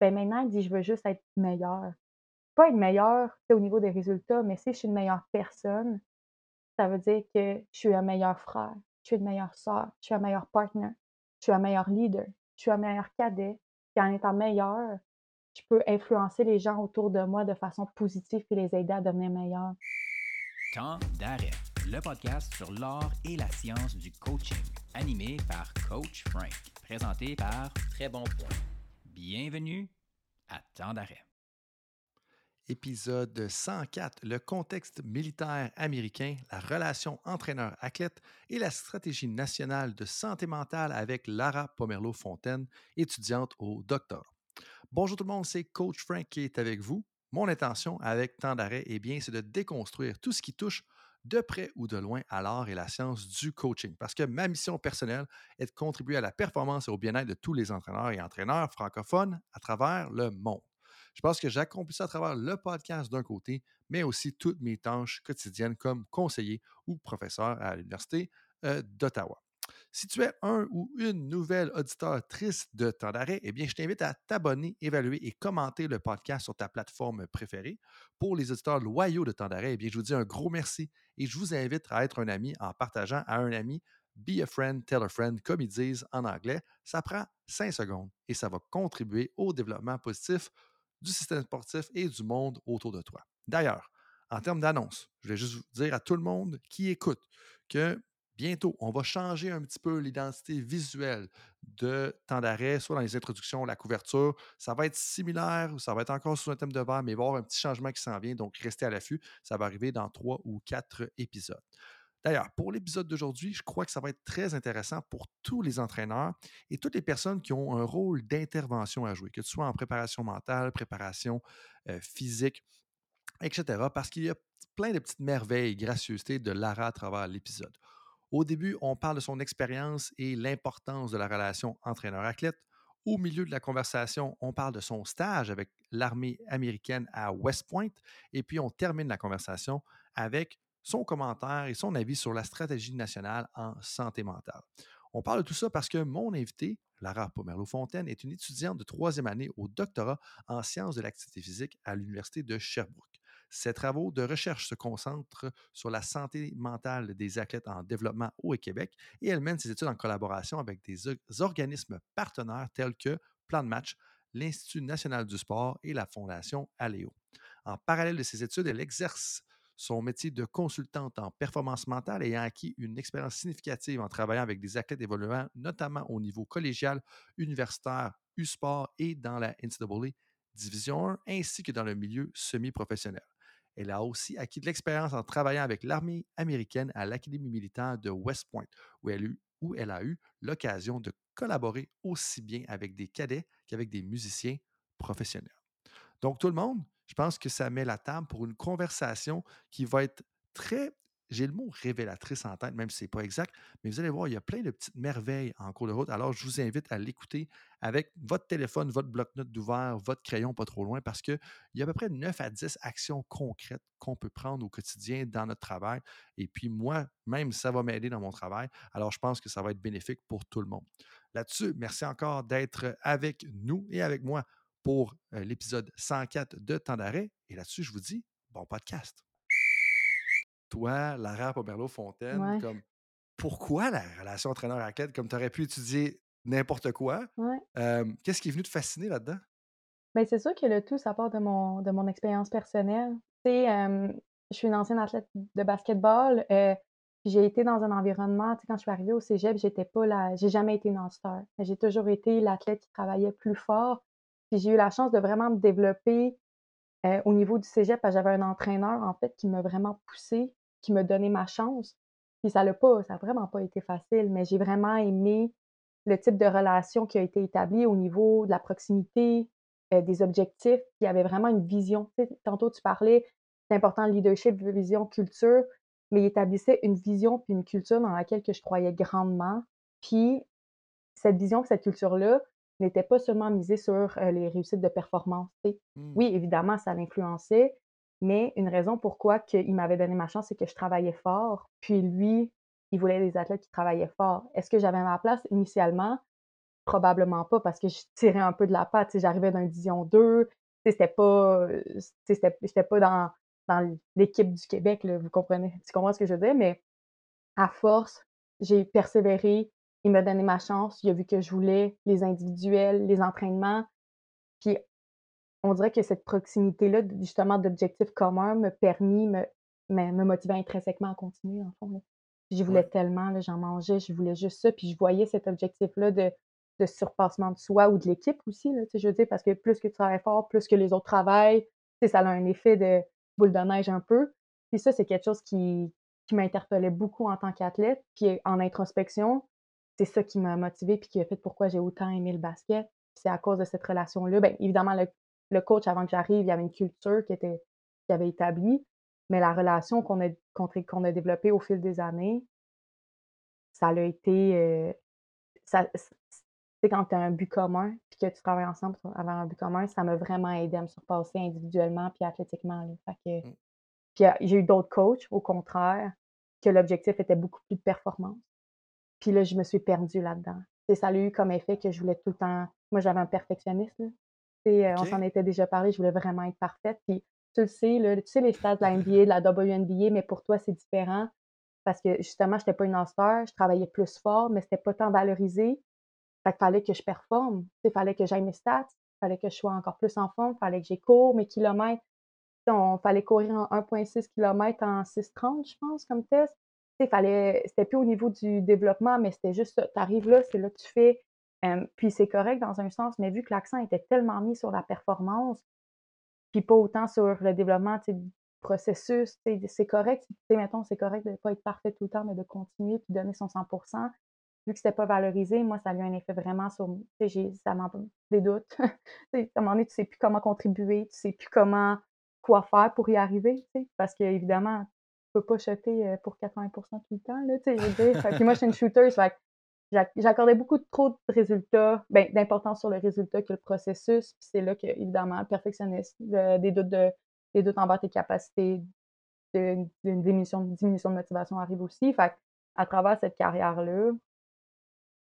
ben maintenant, il dit: «Je veux juste être meilleur». Pas être meilleur, tu sais, au niveau des résultats, mais si je suis une meilleure personne, ça veut dire que je suis un meilleur frère, je suis une meilleure sœur, je suis un meilleur partner, je suis un meilleur leader, je suis un meilleur cadet. Puis en étant meilleur, je peux influencer les gens autour de moi de façon positive et les aider à devenir meilleurs. Temps d'arrêt, le podcast sur l'art et la science du coaching, animé par Coach Frank, présenté par Très Bon Point. Bienvenue à Temps d'arrêt. Épisode 104, le contexte militaire américain, la relation entraîneur-athlète et la stratégie nationale de santé mentale avec Lara Pomerleau-Fontaine, étudiante au doctorat. Bonjour tout le monde, c'est Coach Frank qui est avec vous. Mon intention avec Temps d'arrêt, eh bien, c'est de déconstruire tout ce qui touche de près ou de loin à l'art et la science du coaching. Parce que ma mission personnelle est de contribuer à la performance et au bien-être de tous les entraîneurs et entraîneurs francophones à travers le monde. Je pense que j'accomplis ça à travers le podcast d'un côté, mais aussi toutes mes tâches quotidiennes comme conseiller ou professeur à l'Université euh, d'Ottawa. Si tu es un ou une nouvelle auditeur-trice de temps d'arrêt, eh bien, je t'invite à t'abonner, évaluer et commenter le podcast sur ta plateforme préférée. Pour les auditeurs loyaux de temps eh bien, je vous dis un gros merci et je vous invite à être un ami en partageant à un ami Be a friend, tell a friend, comme ils disent en anglais. Ça prend cinq secondes et ça va contribuer au développement positif du système sportif et du monde autour de toi. D'ailleurs, en termes d'annonce, je vais juste dire à tout le monde qui écoute que bientôt, on va changer un petit peu l'identité visuelle de temps d'arrêt, soit dans les introductions, la couverture. Ça va être similaire, ça va être encore sous un thème de verre, mais il va y avoir un petit changement qui s'en vient, donc restez à l'affût. Ça va arriver dans trois ou quatre épisodes. D'ailleurs, pour l'épisode d'aujourd'hui, je crois que ça va être très intéressant pour tous les entraîneurs et toutes les personnes qui ont un rôle d'intervention à jouer, que ce soit en préparation mentale, préparation euh, physique, etc. Parce qu'il y a plein de petites merveilles, gracieusetés de Lara à travers l'épisode. Au début, on parle de son expérience et l'importance de la relation entraîneur-athlète. Au milieu de la conversation, on parle de son stage avec l'armée américaine à West Point. Et puis, on termine la conversation avec son commentaire et son avis sur la stratégie nationale en santé mentale. On parle de tout ça parce que mon invité, Lara Pomerleau-Fontaine, est une étudiante de troisième année au doctorat en sciences de l'activité physique à l'Université de Sherbrooke. Ses travaux de recherche se concentrent sur la santé mentale des athlètes en développement au Québec et elle mène ses études en collaboration avec des organismes partenaires tels que Plan de match, l'Institut national du sport et la Fondation Aléo. En parallèle de ses études, elle exerce son métier de consultante en performance mentale ayant acquis une expérience significative en travaillant avec des athlètes évoluant notamment au niveau collégial, universitaire, U-Sport et dans la NCAA Division 1, ainsi que dans le milieu semi-professionnel. Elle a aussi acquis de l'expérience en travaillant avec l'armée américaine à l'Académie militaire de West Point, où elle, où elle a eu l'occasion de collaborer aussi bien avec des cadets qu'avec des musiciens professionnels. Donc, tout le monde, je pense que ça met la table pour une conversation qui va être très j'ai le mot révélatrice en tête, même si ce n'est pas exact, mais vous allez voir, il y a plein de petites merveilles en cours de route. Alors, je vous invite à l'écouter avec votre téléphone, votre bloc-notes d'ouvert, votre crayon pas trop loin, parce qu'il y a à peu près 9 à 10 actions concrètes qu'on peut prendre au quotidien dans notre travail. Et puis, moi, même, ça va m'aider dans mon travail. Alors, je pense que ça va être bénéfique pour tout le monde. Là-dessus, merci encore d'être avec nous et avec moi pour euh, l'épisode 104 de Temps d'arrêt. Et là-dessus, je vous dis bon podcast. Toi, Lara Pomerleau-Fontaine, comme pourquoi la relation entraîneur-athlète? Comme tu aurais pu étudier n'importe quoi. Qu'est-ce qui est venu te fasciner là-dedans? Bien, c'est sûr que le tout, ça part de mon, de mon expérience personnelle. Tu sais, je suis une ancienne athlète de basketball. Euh, j'ai été dans un environnement, tu sais, quand je suis arrivée au cégep, j'étais pas j'ai jamais été une star. J'ai toujours été l'athlète qui travaillait plus fort, puis j'ai eu la chance de vraiment me développer euh, au niveau du cégep, j'avais un entraîneur, en fait, qui m'a vraiment poussé, qui m'a donné ma chance. Puis ça n'a pas, ça a vraiment pas été facile, mais j'ai vraiment aimé le type de relation qui a été établi au niveau de la proximité, euh, des objectifs. il y avait vraiment une vision. tantôt, tu parlais, c'est important, leadership, vision, culture, mais il établissait une vision puis une culture dans laquelle que je croyais grandement. Puis cette vision, cette culture-là, n'était pas seulement misé sur les réussites de performance. Mmh. Oui, évidemment, ça l'influençait, mais une raison pourquoi il m'avait donné ma chance, c'est que je travaillais fort, puis lui, il voulait des athlètes qui travaillaient fort. Est-ce que j'avais ma place initialement? Probablement pas parce que je tirais un peu de la patte, j'arrivais d'un Division 2, c'était pas, j'étais pas dans l'équipe du Québec, vous comprenez tu comprends ce que je veux dire? Mais à force, j'ai persévéré, il m'a donné ma chance, il a vu que je voulais les individuels, les entraînements, puis on dirait que cette proximité-là, justement, d'objectifs communs me permis, me me me motivait intrinsèquement à continuer, en fond, là. Je voulais tellement, j'en mangeais, je voulais juste ça, puis je voyais cet objectif-là de de surpassement de soi ou de l'équipe aussi, là, je veux dire, parce que plus que tu travailles fort, plus que les autres travaillent, ça a un effet de boule de neige un peu. Puis ça, c'est quelque chose qui qui m'interpellait beaucoup en tant qu'athlète, puis en introspection, c'est ça qui m'a motivée puis qui a fait pourquoi j'ai autant aimé le basket. c'est à cause de cette relation-là. Bien, évidemment, le le coach, avant que j'arrive, il y avait une culture qui était qui avait établie, mais la relation qu'on a qu'on a développée au fil des années, ça a été, euh, ça c'est quand tu as un but commun, puis que tu travailles ensemble pour avoir un but commun, ça m'a vraiment aidé à me surpasser individuellement puis athlétiquement, Fait que mmh. puis j'ai eu d'autres coachs, au contraire, que l'objectif était beaucoup plus de performance. Puis là, je me suis perdue là-dedans. ça a eu comme effet que je voulais tout le temps moi, j'avais un perfectionniste, euh, on s'en était déjà parlé, je voulais vraiment être parfaite. Puis tu le sais, là, tu sais les stats de la NBA, de la WNBA, mais pour toi, c'est différent parce que justement, je n'étais pas une all-star, je travaillais plus fort, mais c'était pas tant valorisé. Fait qu'il fallait que je performe, il fallait que j'aille mes stats, il fallait que je sois encore plus en forme, il fallait que j'ai cours mes kilomètres. On fallait courir en 1,6 km en 6,30, je pense, comme test. Il fallait, c'était plus au niveau du développement, mais c'était juste ça. Tu arrives là, c'est là que tu fais puis c'est correct dans un sens, mais vu que l'accent était tellement mis sur la performance, puis pas autant sur le développement du processus, c'est correct, mettons, c'est correct de ne pas être parfait tout le temps, mais de continuer puis donner son 100 Vu que c'était pas valorisé, moi, ça a eu un effet vraiment sur j'ai ça m'a des doutes. à un moment donné, tu sais plus comment contribuer, tu sais plus comment quoi faire pour y arriver, parce qu'évidemment, tu peux pas shotter pour 80% tout le temps, là, je. Puis moi, je suis une shooter, j'accordais beaucoup trop de résultats, ben, d'importance sur le résultat que le processus. c'est là que, évidemment, le perfectionniste, des, doutes de, des doutes envers tes capacités, d'une diminution, diminution de motivation arrive aussi. Fait à travers cette carrière-là,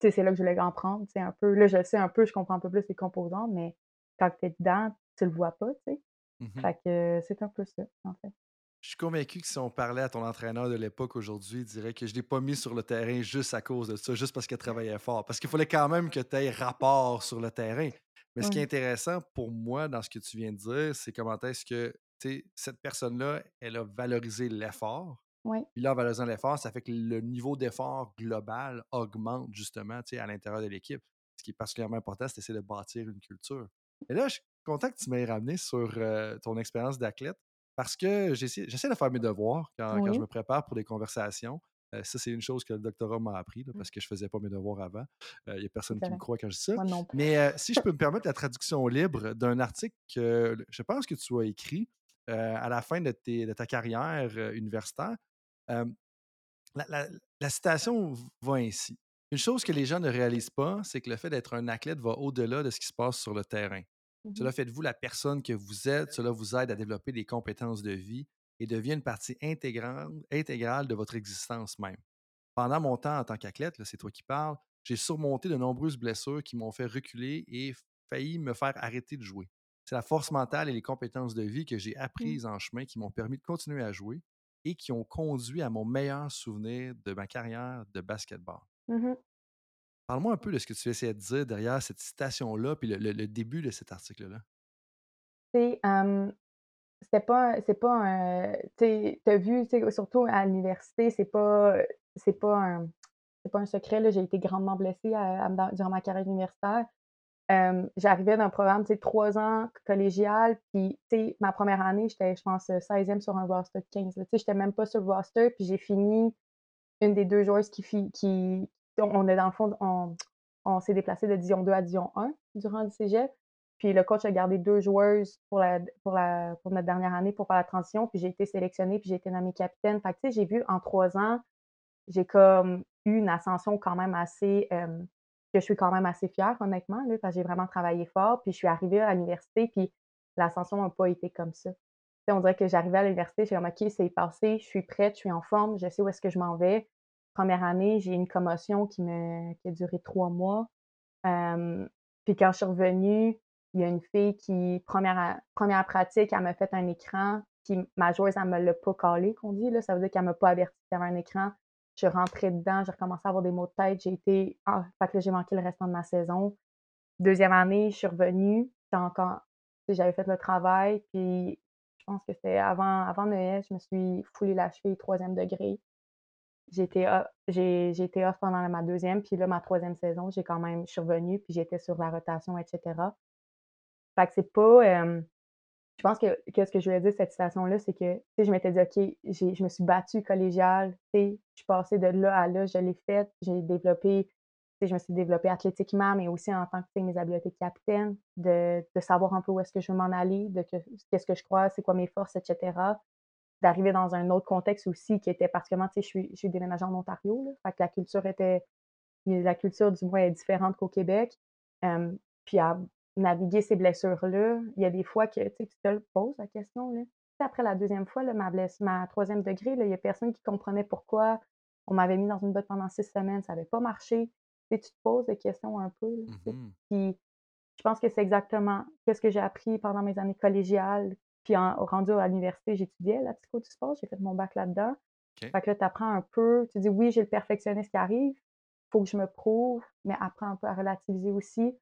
c'est là que je voulais en prendre. Un peu, là, je sais un peu, je comprends un peu plus les composants, mais quand tu es dedans, tu le vois pas. sais. Mmh fait que c'est un peu ça, en fait. Je suis convaincu que si on parlait à ton entraîneur de l'époque aujourd'hui, il dirait que je ne l'ai pas mis sur le terrain juste à cause de ça, juste parce qu'il travaillait fort. Parce qu'il fallait quand même que tu aies rapport sur le terrain. Mais ce qui est intéressant pour moi dans ce que tu viens de dire, c'est comment est-ce que cette personne-là, elle a valorisé l'effort. Oui. Puis là, en valorisant l'effort, ça fait que le niveau d'effort global augmente justement à l'intérieur de l'équipe. Ce qui est particulièrement important, c'est d'essayer de bâtir une culture. Et là, je suis content que tu m'aies ramené sur euh, ton expérience d'athlète parce que j'essaie de faire mes devoirs quand, je me prépare pour des conversations. Euh, ça, c'est une chose que le doctorat m'a appris, mmh. parce que je ne faisais pas mes devoirs avant. Il n'y a personne qui me croit quand je dis ça. Mais euh, si je peux me permettre la traduction libre d'un article que je pense que tu as écrit à la fin de, ta carrière universitaire, la, la, citation va ainsi. Une chose que les gens ne réalisent pas, c'est que le fait d'être un athlète va au-delà de ce qui se passe sur le terrain. Mmh cela fait de vous la personne que vous êtes. Cela vous aide à développer des compétences de vie et devient une partie intégrale, intégrale de votre existence même. Pendant mon temps en tant qu'athlète, c'est toi qui parles, j'ai surmonté de nombreuses blessures qui m'ont fait reculer et failli me faire arrêter de jouer. C'est la force mentale et les compétences de vie que j'ai mmh. apprises en chemin qui m'ont permis de continuer à jouer et qui ont conduit à mon meilleur souvenir de ma carrière de basketball. Mmh Parle-moi un peu de ce que tu essayais de dire derrière cette citation-là, puis le, début de cet article-là. C'est, c'était pas, c'est pas un, tu as vu, surtout à l'université, c'est pas, pas un, c'est pas un secret, j'ai été grandement blessée durant ma carrière universitaire. j'arrivais d'un programme, tu trois ans collégial, puis, ma première année, j'étais, je pense, 16e sur un roster de 15. Tu sais, j'étais même pas sur le roster, puis j'ai fini une des deux joueuses qui, qui, on est dans le fond, on, s'est déplacé de Dion 2 à Dion 1 durant le cégep. Puis le coach a gardé deux joueuses pour, la, notre dernière année pour faire la transition. Puis j'ai été sélectionnée, puis j'ai été nommée capitaine. Fait tu sais, j'ai vu en trois ans, j'ai comme eu une ascension quand même assez, je suis quand même assez fière, honnêtement, là, parce que j'ai vraiment travaillé fort. Puis je suis arrivée à l'université, puis l'ascension n'a pas été comme ça. on dirait que j'arrivais à l'université, j'ai comme, OK, c'est passé, je suis prête, je suis en forme, je sais où est-ce que je m'en vais première année, j'ai une commotion qui, me, qui a duré trois mois. puis quand je suis revenue, il y a une fille qui, première, première pratique, elle m'a fait un écran, puis ma joueuse, elle me l'a pas collé, qu'on dit, là. Ça veut dire qu'elle m'a pas averti qu'il y avait un écran. Je suis rentrée dedans, j'ai recommencé à avoir des maux de tête, j'ai été. Ah, fait que j'ai manqué le restant de ma saison. Deuxième année, je suis revenue, encore. J'avais fait le travail, puis je pense que c'était avant, avant Noël, je me suis foulé la cheville troisième degré. Été, j'ai, été off pendant ma deuxième, puis là, ma troisième saison, j'ai quand même, je suis revenue, puis j'étais sur la rotation, etc. Fait que c'est pas. je pense que, ce que je voulais dire cette situation-là, c'est que je m'étais dit, OK, je me suis battue collégiale, je suis passée de là à là, je l'ai faite, j'ai développé, je me suis développée athlétiquement, mais aussi en tant que mes habiletés de capitaine, de, savoir un peu où est-ce que je veux m'en aller, de qu'est-ce que je crois, c'est quoi mes forces, etc. D'arriver dans un autre contexte aussi qui était particulièrement, tu sais, je suis, je suis déménagée en Ontario, là, fait que la culture était, la culture du moins est différente qu'au Québec. puis à naviguer ces blessures-là, il y a des fois que tu te poses la question. Là. Après la deuxième fois, là, ma, blesse, ma troisième degré, il n'y a personne qui comprenait pourquoi on m'avait mis dans une botte pendant six semaines, ça n'avait pas marché. tu te poses des questions un peu. Mmh puis je pense que c'est exactement ce que j'ai appris pendant mes années collégiales. Puis en, rendu à l'université, j'étudiais la psycho du sport, j'ai fait mon bac là-dedans. Fait que là, tu apprends un peu, tu dis oui, j'ai le perfectionniste qui arrive, il faut que je me prouve, mais apprends un peu à relativiser aussi.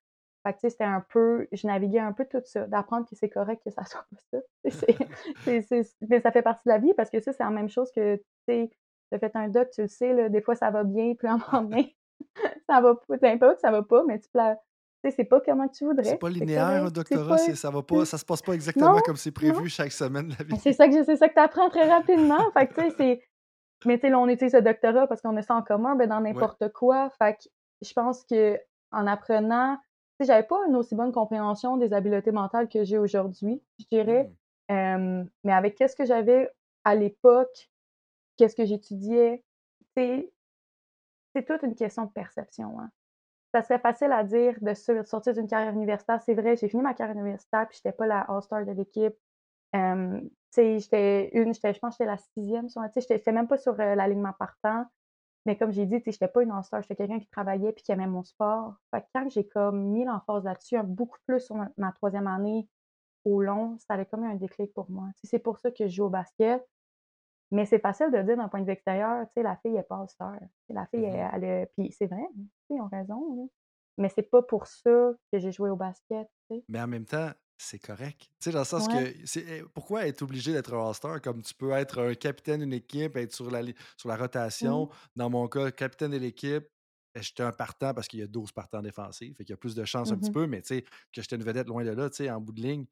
Fait que, c'était un peu, je naviguais un peu tout ça, d'apprendre que c'est correct que ça soit pas ça. mais ça fait partie de la vie parce que ça, c'est la même chose que, tu sais, tu as fait un doc, tu le sais, là, des fois ça va bien, puis un moment donné, ça va pas, t'as pas que ça va pas, mais tu sais, c'est pas comment tu voudrais. C'est pas linéaire, un doctorat, ça va pas, ça se passe pas exactement comme c'est prévu chaque semaine de la vie. C'est ça que, c'est ça que tu apprends très rapidement. fait que, tu sais, c'est, mais tu sais, là, on utilise ce doctorat parce qu'on a ça en commun, ben, dans n'importe quoi. Fait que je pense que en apprenant, j'avais pas une aussi bonne compréhension des habiletés mentales que j'ai aujourd'hui, je dirais. Mmh. mais avec qu'est-ce que j'avais à l'époque, qu'est-ce que j'étudiais, c'est toute une question de perception. Hein. Ça serait facile à dire de sortir d'une carrière universitaire. C'est vrai, j'ai fini ma carrière universitaire, puis j'étais pas la All-Star de l'équipe. j'étais une, je pense que j'étais la sixième sur Je n'étais même pas sur l'alignement partant. Mais comme j'ai dit, je n'étais pas une all-star, j'étais quelqu'un qui travaillait puis qui aimait mon sport. Fait que quand j'ai comme mis l'emphase là-dessus, beaucoup plus sur ma, troisième année au long, ça avait comme un déclic pour moi. C'est pour ça que je joue au basket. Mais c'est facile de dire d'un point de vue extérieur, tu sais, la fille est pas all-star. La fille, mmh elle, puis c'est vrai, ils ont raison. Mais c'est pas pour ça que j'ai joué au basket. Mais en même temps, c'est correct. Tu sais, dans le sens que c'est eh, pourquoi être obligé d'être un All-Star? Comme tu peux être un capitaine d'une équipe, être sur la, sur la mmh. rotation. Dans mon cas, capitaine de l'équipe, eh, j'étais un partant parce qu'il y a 12 partants défensifs. Fait qu'il y a plus de chance un petit mmh peu, mais tu sais, que j'étais une vedette loin de là, tu sais, en bout de ligne.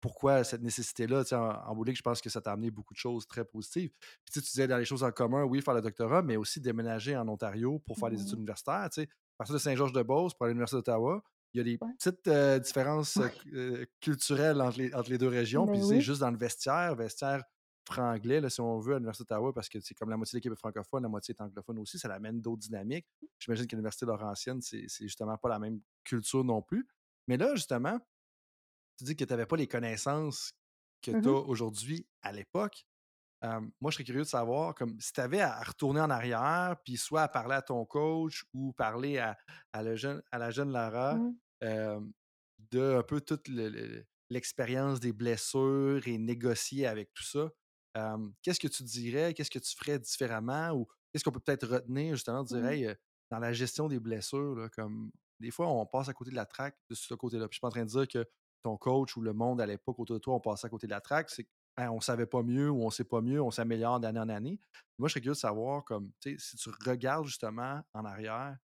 Pourquoi cette nécessité-là? En, en je pense que ça t'a amené beaucoup de choses très positives. Puis tu disais dans les choses en commun, oui, faire le doctorat, mais aussi déménager en Ontario pour faire des études mmh universitaires. Tu sais, partir de Saint-Georges-de-Beauce pour aller à l'Université d'Ottawa, il y a des petites différences culturelles entre les, entre les, deux régions. Ben puis, c'est juste dans le vestiaire, vestiaire franglais, là, si on veut, à l'Université d'Ottawa, parce que c'est comme la moitié de l'équipe est francophone, la moitié est anglophone aussi, ça amène d'autres dynamiques. J'imagine qu'à l'Université Laurentienne, c'est justement pas la même culture non plus. Mais là, justement, tu dis que tu n'avais pas les connaissances que mmh tu as aujourd'hui à l'époque moi, je serais curieux de savoir, comme si tu avais à retourner en arrière, puis soit à parler à ton coach ou parler à, à, le jeune, à la jeune Lara mmh. de un peu toute l'expérience des blessures et négocier avec tout ça. qu'est-ce que tu dirais? Qu'est-ce que tu ferais différemment? Ou qu'est-ce qu'on peut peut-être retenir justement, de dire, mmh. dans la gestion des blessures, comme des fois, on passe à côté de la traque de ce côté-là. Puis je suis pas en train de dire que ton coach ou le monde à l'époque autour de toi, on passe à côté de la traque. C'est on hein, savait pas mieux ou on sait pas mieux, on s'améliore d'année en année. Moi, je serais curieux de savoir, comme, si tu regardes justement en arrière,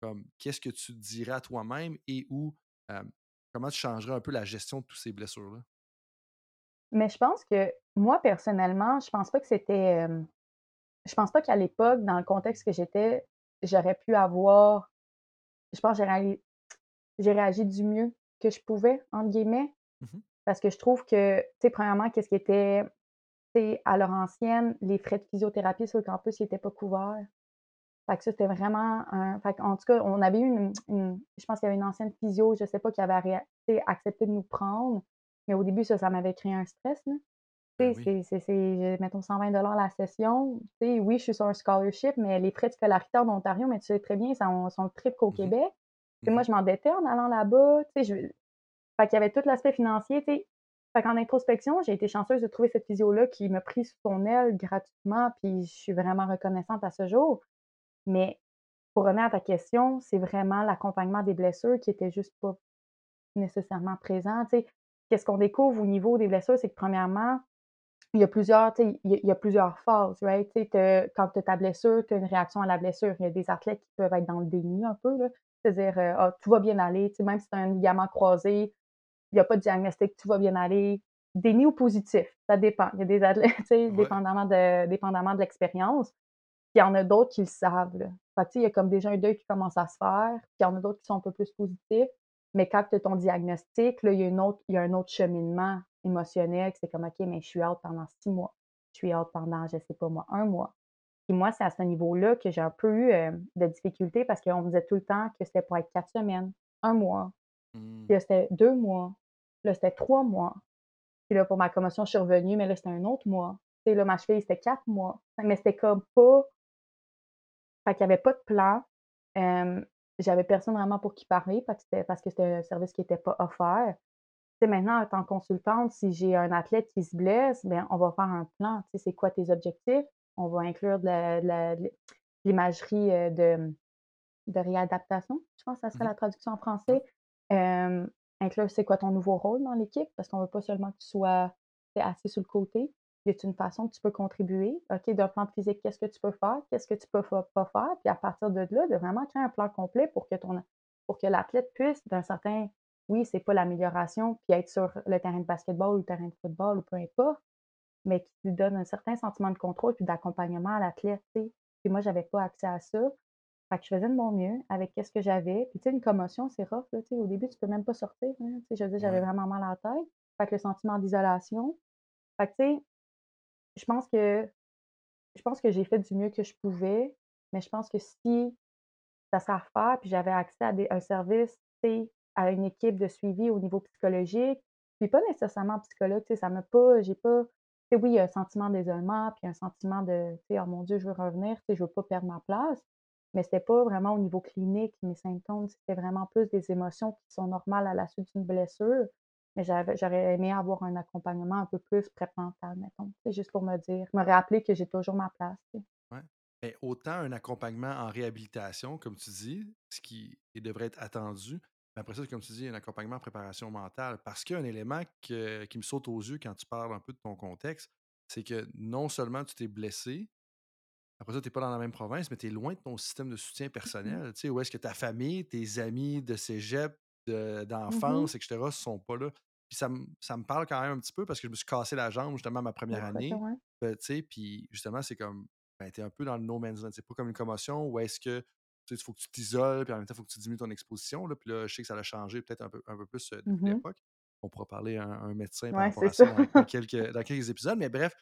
comme, qu'est-ce que tu dirais à toi-même et où, comment tu changerais un peu la gestion de toutes ces blessures-là? Mais je pense que moi, personnellement, je pense pas que c'était. je pense pas qu'à l'époque, dans le contexte que j'étais, j'aurais pu avoir. Je pense que j'ai réagi, du mieux que je pouvais, entre guillemets. Mmh parce que je trouve que, tu sais, premièrement, qu'est-ce qui était, tu sais, à leur ancienne, les frais de physiothérapie sur le campus, ils n'étaient pas couverts. Fait que ça, c'était vraiment un. Fait en tout cas, on avait eu une. je pense qu'il y avait une ancienne physio, je sais pas, qui avait accepté de nous prendre. Mais au début, ça, ça m'avait créé un stress. Là. Ben oui. c'est, mettons, 120 la session. sais, oui, je suis sur un scholarship, mais les frais de scolarité en Ontario, mais tu sais très bien, ça, sont le triple qu'au mmh Québec. Moi, Mmh je m'endettais en allant là-bas, je fait qu'il y avait tout l'aspect financier, tu sais. Fait qu'en introspection, j'ai été chanceuse de trouver cette physio-là qui m'a pris sous son aile gratuitement, puis je suis vraiment reconnaissante à ce jour. Mais pour revenir à ta question, c'est vraiment l'accompagnement des blessures qui était juste pas nécessairement présent. Qu'est-ce qu'on découvre au niveau des blessures, c'est que premièrement, il y a plusieurs, tu sais, il y a il y a plusieurs phases, right? Quand tu as ta blessure, tu as une réaction à la blessure. Il y a des athlètes qui peuvent être dans le déni un peu, là. C'est-à-dire, heu: «Ah, tout va bien aller», tu sais, même si tu as un ligament croisé, il y a pas de diagnostic, tout va bien aller. Déni ou positif, ça dépend. Il y a des athlètes, tu sais, Ouais. dépendamment de dépendamment de l'expérience. Puis il y en a d'autres qui le savent, là. Fait que, il y a comme déjà un deuil qui commence à se faire, puis il y en a d'autres qui sont un peu plus positifs. Mais quand tu as ton diagnostic, là, il y a une autre il y a un autre cheminement émotionnel c'est comme: «OK, mais je suis out pendant 6 mois. Je suis out pendant, je sais pas moi, un mois». Puis moi, c'est à ce niveau-là que j'ai un peu eu, hem, de difficulté parce qu'on me disait tout le temps que c'était pour être 4 semaines, un mois, Mmh. puis là, c'était 2 mois, là, c'était 3 mois. Puis là, pour ma commotion, je suis revenue, mais là, c'était un autre mois. Tu sais, là, ma cheville, c'était 4 mois. Mais c'était comme pas fait qu'il y avait pas de plan. J'avais personne vraiment pour qui parler parce que c'était un service qui était pas offert. Tu sais, maintenant, en tant que consultante, si j'ai un athlète qui se blesse, bien, on va faire un plan. Tu sais, c'est quoi tes objectifs? On va inclure de l'imagerie, heu, de de réadaptation, je pense que ça serait Mmh la traduction en français. Inclure c'est quoi ton nouveau rôle dans l'équipe? Parce qu'on veut pas seulement que tu sois, assis sur le côté. Y a-t-il une façon que tu peux contribuer? OK, d'un plan de physique, qu'est-ce que tu peux faire? Qu'est-ce que tu peux fa pas faire? Puis à partir de là, de vraiment créer un plan complet pour que ton pour que l'athlète puisse d'un certain oui, c'est pas l'amélioration, puis être sur le terrain de basketball ou le terrain de football ou peu importe, mais qui lui donne un certain sentiment de contrôle puis d'accompagnement à l'athlète. Puis moi, j'avais pas accès à ça. Fait que je faisais de mon mieux avec qu'est-ce que j'avais. Puis tu sais, une commotion, c'est rough, là. Au début, tu peux même pas sortir, hein. Je veux dire, j'avais Ouais. vraiment mal à la tête. Fait que le sentiment d'isolation. Fait que tu sais, je pense que je pense que j'ai fait du mieux que je pouvais, mais je pense que si ça serait à refaire, puis j'avais accès à des un service, tu sais, à une équipe de suivi au niveau psychologique, puis pas nécessairement psychologue, tu sais, ça m'a pas j'ai pas oui, il y a un sentiment d'isolement, puis un sentiment de, «Oh mon Dieu, je veux revenir, tu sais, je veux pas perdre ma place», mais c'était pas vraiment au niveau clinique, mes symptômes, c'était vraiment plus des émotions qui sont normales à la suite d'une blessure, mais j'aurais aimé avoir un accompagnement un peu plus prémental, mettons, sais, juste pour me dire me rappeler que j'ai toujours ma place. Ouais. Autant un accompagnement en réhabilitation, comme tu dis, ce qui devrait être attendu, après ça, comme tu dis, un accompagnement en préparation mentale. Parce qu'il y a un élément que- qui me saute aux yeux quand tu parles un peu de ton contexte, c'est que non seulement tu t'es blessé, après ça, tu n'es pas dans la même province, mais tu es loin de ton système de soutien Mmh personnel. Tu sais, où est-ce que ta famille, tes amis de cégep, de- Mmh d'enfance, etc., ne sont pas là. Puis ça, me- ça me parle quand même un petit peu parce que je me suis cassé la jambe justement ma première année. ouais. Ben, tu sais, puis justement, c'est comme, ben, t'es un peu dans le no man's land. C'est pas comme une commotion où est-ce que, tu il faut que tu t'isoles, puis en même temps, il faut que tu diminues ton exposition. Là, puis là, je sais que ça a changé peut-être un peu, un peu plus euh, depuis Mmh l'époque. On pourra parler à un, un médecin par Ouais, rapport à ça ça. dans, quelques, dans quelques épisodes. Mais bref,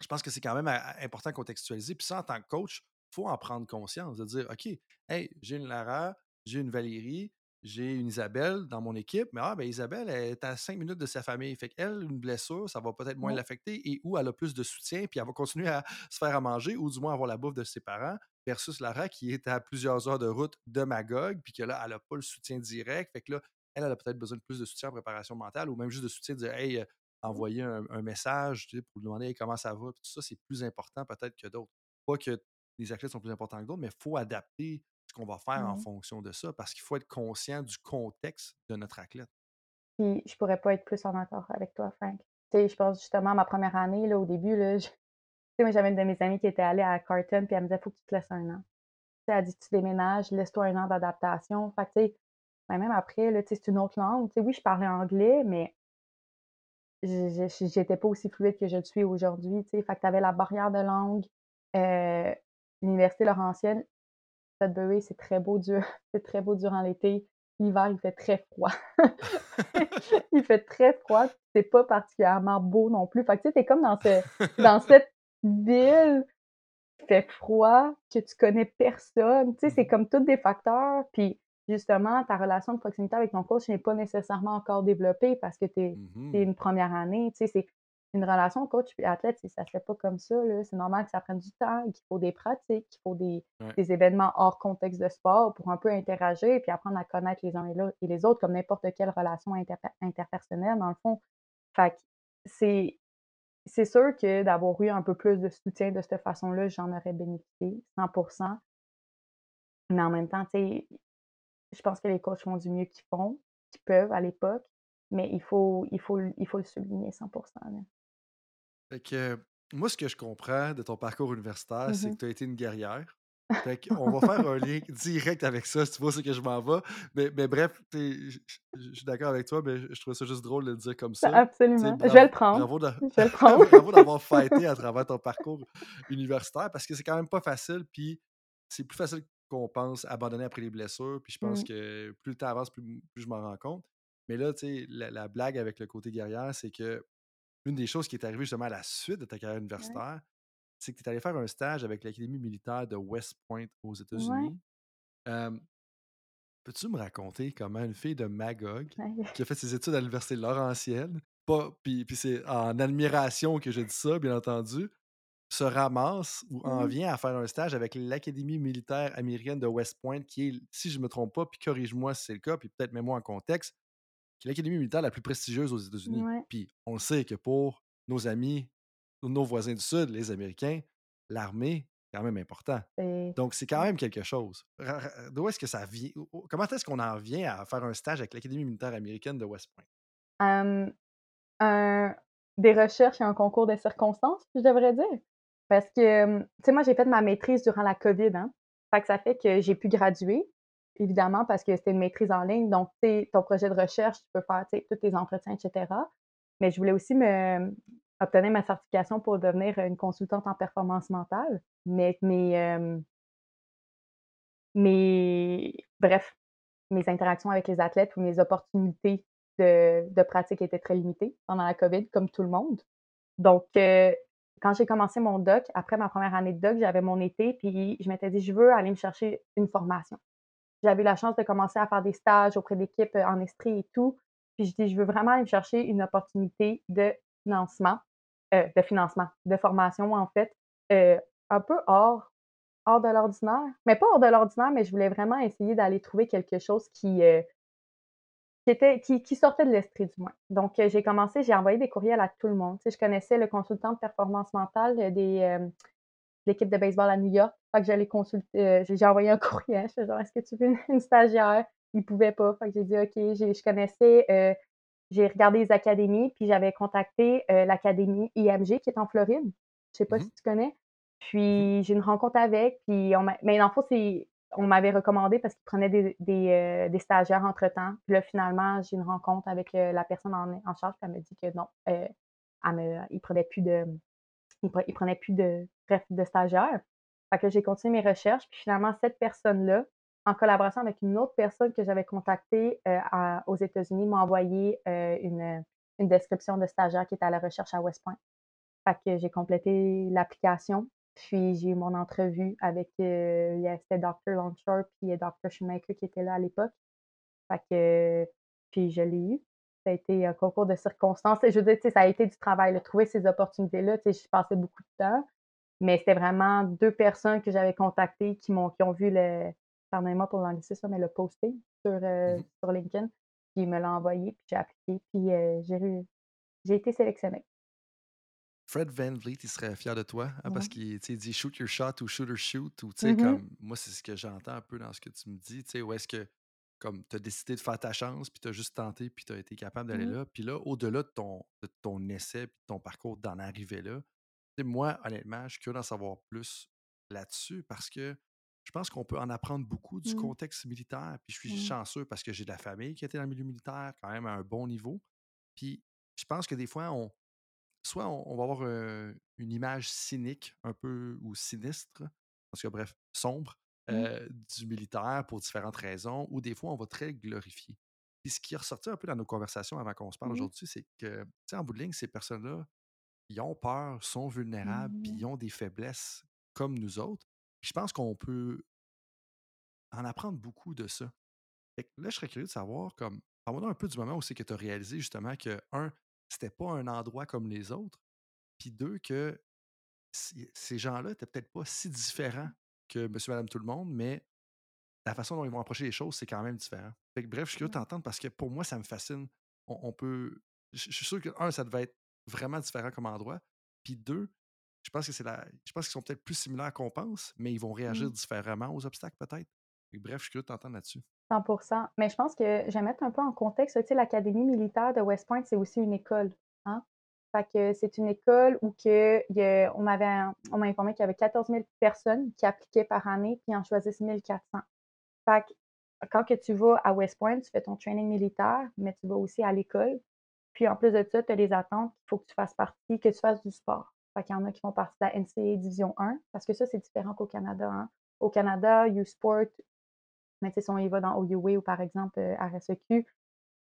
je pense que c'est quand même à- important de contextualiser. Puis ça, en tant que coach, il faut en prendre conscience, de dire, OK, hey, j'ai une Lara, j'ai une Valérie, j'ai une Isabelle dans mon équipe, mais ah, ben Isabelle, elle est à cinq minutes de sa famille. Fait qu'elle, une blessure, ça va peut-être moins Ouais. l'affecter et où elle a plus de soutien, puis elle va continuer à se faire à manger ou du moins avoir la bouffe de ses parents, versus Lara qui est à plusieurs heures de route de Magog, puis que là, elle n'a pas le soutien direct. Fait que là, elle, elle a peut-être besoin de plus de soutien en préparation mentale ou même juste de soutien de dire, hey, euh, envoyer un, un message tu sais, pour lui demander Hey, comment ça va. Puis tout ça, c'est plus important peut-être que d'autres. Pas que les athlètes sont plus importants que d'autres, mais il faut adapter qu'on va faire en Ouais. fonction de ça parce qu'il faut être conscient du contexte de notre athlète. Puis je pourrais pas être plus en accord avec toi, Frank. Tu sais, je pense justement ma première année, là, au début, là, je tu sais, moi, j'avais une de mes amies qui était allée à Carton, puis elle me disait: «Faut que tu te laisses un an». Tu sais, elle dit: «Tu déménages, laisse-toi un an d'adaptation». Fait que, tu sais, ben, même après, là, tu sais, c'est une autre langue. Tu sais, oui, je parlais anglais, mais j'étais pas aussi fluide que je le suis aujourd'hui, tu sais. Fait que tu avais la barrière de langue. Heu, l'université Laurentienne, Sudbury, c'est très beau dur c'est très beau durant l'été. L'hiver, il fait très froid. Il fait très froid, c'est pas particulièrement beau non plus. Fait que tu sais, comme dans ce dans cette ville, il fait froid, que tu connais personne. Tu sais, c'est comme tous des facteurs. Puis justement, ta relation de proximité avec ton coach n'est pas nécessairement encore développée parce que tu es Mhm. une première année. Tu sais, c'est une relation coach puis athlète, ça se fait pas comme ça. C'est normal que ça prenne du temps qu'il faut des pratiques, qu'il faut des Ouais. des événements hors contexte de sport pour un peu interagir puis apprendre à connaître les uns et et les autres comme n'importe quelle relation interpe interpersonnelle, dans le fond. Fait c'est c'est sûr que d'avoir eu un peu plus de soutien de cette façon-là, j'en aurais bénéficié 100% Mais en même temps, tu sais, je pense que les coachs font du mieux qu'ils font qu'ils peuvent à l'époque, mais il faut il faut il faut le souligner 100 là. Fait que, moi, ce que je comprends de ton parcours universitaire, c'est que Mmh tu as été une guerrière. Fait qu'on va faire un lien direct avec ça, si tu vois c'est que je m'en vais. Mais mais bref, je suis d'accord avec toi, mais je trouvais ça juste drôle de le dire comme ça. Tu sais, Absolument. Je vais le prendre. bravo de Je vais le prendre. bravo d'avoir fighté à travers ton parcours universitaire parce que c'est quand même pas facile, puis c'est plus facile qu'on pense abandonner après les blessures, puis je pense Mmh. que plus le temps avance, plus je m'en rends compte. Mais là, tu sais, la la blague avec le côté guerrière, c'est qu'une des choses qui est arrivée justement à la suite de ta carrière Ouais. universitaire, c'est que tu es allée faire un stage avec l'Académie militaire de West Point aux Ouais. États-Unis. Peux-tu me raconter comment une fille de Magog, Ouais. qui a fait ses études à l'université Laurentienne, pas puis puis c'est en admiration que je dis ça, bien entendu, se ramasse ou en Mmh. vient à faire un stage avec l'Académie militaire américaine de West Point, qui est si je me trompe pas, puis corrige-moi si c'est le cas, puis peut-être mets-moi en contexte, qui est l'académie militaire la plus prestigieuse aux États-Unis. Ouais. Puis on le sait que pour nos amis nos voisins du Sud, les Américains, l'armée, c'est quand même important. Donc c'est quand même quelque chose. D'où est-ce que ça vient? Comment est-ce qu'on en vient à faire un stage avec l'Académie militaire américaine de West Point? Un des recherches et un concours de circonstances, je devrais dire. Parce que, tu sais, moi, j'ai fait ma maîtrise durant la COVID, hein. Fait que ça fait que j'ai pu graduer, évidemment, parce que c'était une maîtrise en ligne. Donc, ton projet de recherche, tu peux faire, tous tes entretiens et cetera. Mais je voulais aussi me obtenir ma certification pour devenir une consultante en performance mentale. Mais mes, hem mes bref, mes interactions avec les athlètes ou mes opportunités de de pratique étaient très limitées pendant la COVID, comme tout le monde. Donc, heu, quand j'ai commencé mon doc, après ma première année de doc, j'avais mon été, puis je m'étais dit: «Je veux aller me chercher une formation». J'avais la chance de commencer à faire des stages auprès d'équipes, heu, en Estrie et tout. Puis je dis: «Je veux vraiment aller chercher une opportunité de financement, heu, de financement, de formation en fait, heu, un peu hors hors de l'ordinaire». Mais pas hors de l'ordinaire, mais je voulais vraiment essayer d'aller trouver quelque chose qui, qui était qui qui sortait de l'Estrie du moins. Donc, j'ai commencé, j'ai envoyé des courriels à tout le monde. Tu sais, je connaissais le consultant de performance mentale, des, l'équipe de baseball à New York. Fait que j'allais consulter, heu, j'ai envoyé un courriel, j'étais genre: «Est-ce que tu veux une une stagiaire?» Ils pouvaient pas. Fait que j'ai dit: «OK». Je connaissais, heu, j'ai regardé les académies, puis j'avais contacté, heu, l'académie IMG qui est en Floride. Je sais pas Mmh mh. si tu connais? Puis j'ai une rencontre avec, puis on m'a mais dans le fond, c'est on m'avait recommandé parce qu'ils prenaient des des, stagiaires entre-temps. Puis là, finalement, j'ai une rencontre avec, la personne en en charge, puis elle m'a dit que non, heu, elle me ils prenaient plus de ils ils prenaient plus de stagiaires. J'ai continué mes recherches, puis finalement, cette personne-là, en collaboration avec une autre personne que j'avais contactée, heu, à aux États-Unis, m'a envoyé, heu, une, description de stagiaire qui était à la recherche à West Point. J'ai complété l'application, puis j'ai eu mon entrevue avec, c'était Docteur Longshore puis, Docteur Shoemaker qui était là à l'époque. Fait puis je l'ai eu. Ça a été un concours de circonstances. Je veux dire, ça a été du travail, là, trouver ces opportunités-là, tu sais, j'y passais beaucoup de temps, mais c'était vraiment 2 personnes que j'avais contactées qui m'ont qui ont vu le pardonnez-moi pour l'anglicisme, mais le posting sur, Mmh heu, mh. sur LinkedIn, puis ils me l'ont envoyé, puis j'ai appliqué, puis, heu, j'ai j'ai été sélectionnée. Fred VanVleet, il serait fier de toi, hein, parce qu'il dit: «Shoot your shot» ou «Shoot or shoot» ou tu sais, Mmh mh. comme moi, c'est ce que j'entends un peu dans ce que tu me dis, tu sais, où est-ce que comme tu as décidé de faire ta chance, puis tu as juste tenté, puis tu as été capable d'aller Mmh. là. Puis là, au-delà de ton de ton essai, puis de ton parcours d'en arriver là, moi, honnêtement, je suis curieux d'en savoir plus là-dessus parce que je pense qu'on peut en apprendre beaucoup du Mmh. contexte militaire. Puis je suis Mmh. chanceux parce que j'ai de la famille qui a été dans le milieu militaire, quand même à un bon niveau. Puis je pense que des fois, on soit on on va avoir, une image cynique un peu ou sinistre, parce que bref, sombre, Mmh. du militaire pour différentes raisons ou des fois, on va très glorifier. Puis ce qui est ressorti un peu dans nos conversations avant qu'on se parle Mmh. aujourd'hui, c'est que, tu sais, en bout de ligne, ces personnes-là, ils ont peur, sont vulnérables, puis Mmh ils ont des faiblesses comme nous autres. Puis je pense qu'on peut en apprendre beaucoup de ça. Fait que là, je serais curieux de savoir comme parle-moi un peu du moment où c'est que tu as réalisé justement que, 1, c'était pas un endroit comme les autres, puis deux, que ces gens-là étaient peut-être pas si différents que monsieur, madame, tout le monde, mais la façon dont ils vont approcher les choses, c'est quand même différent. bref, je suis curieux de t'entendre parce que pour moi, ça me fascine. On, peut. Je, suis sûr que, un, ça devait être vraiment différent comme endroit. Puis deux, je pense que c'est la. Je pense qu'ils sont peut-être plus similaires qu'on pense, mais ils vont réagir mmh. différemment aux obstacles, peut-être. bref, je suis curieux de t'entendre là-dessus. 100% Mais je pense que j'aime mettre un peu en contexte. Tu sais, l'Académie militaire de West Point, c'est aussi une école. Hein? Fait que c'est une école où que, on m'avait on m'a informé qu'il y avait 14 000 personnes qui appliquaient par année, puis en choisissent 1400. Fait quand que tu vas à West Point, tu fais ton training militaire, mais tu vas aussi à l'école. Puis en plus de ça, tu as les attentes il faut que tu fasses partie, que tu fasses du sport. Fait qu'il y en a qui font partie de la NCAA Division 1, parce que ça, c'est différent qu'au Canada. Hein. Au Canada, U-Sport, mais si on y va dans OUA ou par exemple euh, RSEQ,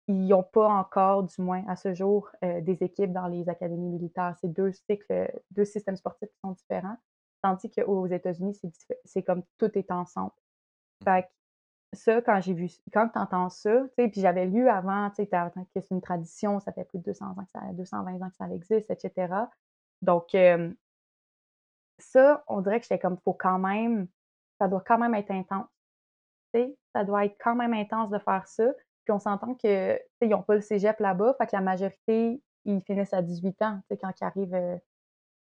ils n'ont pas encore, du moins à ce jour, euh, des équipes dans les académies militaires. C'est deux cycles, deux systèmes sportifs qui sont différents. Tandis qu'aux États-Unis, c'est comme tout est ensemble. Mmh. Fait ça, quand j'ai vu, quand tu entends ça, tu sais, puis j'avais lu avant, tu sais, que c'est une tradition, ça fait plus de 200 ans que ça, 220 ans que ça existe, etc. Donc, ça, on dirait que j'étais comme, faut quand même, ça doit quand même être intense. Tu sais, ça doit être quand même intense de faire ça. Puis on s'entend que, ils n'ont pas le cégep là-bas, fait que la majorité, ils finissent à 18 ans, tu sais, quand ils arrivent,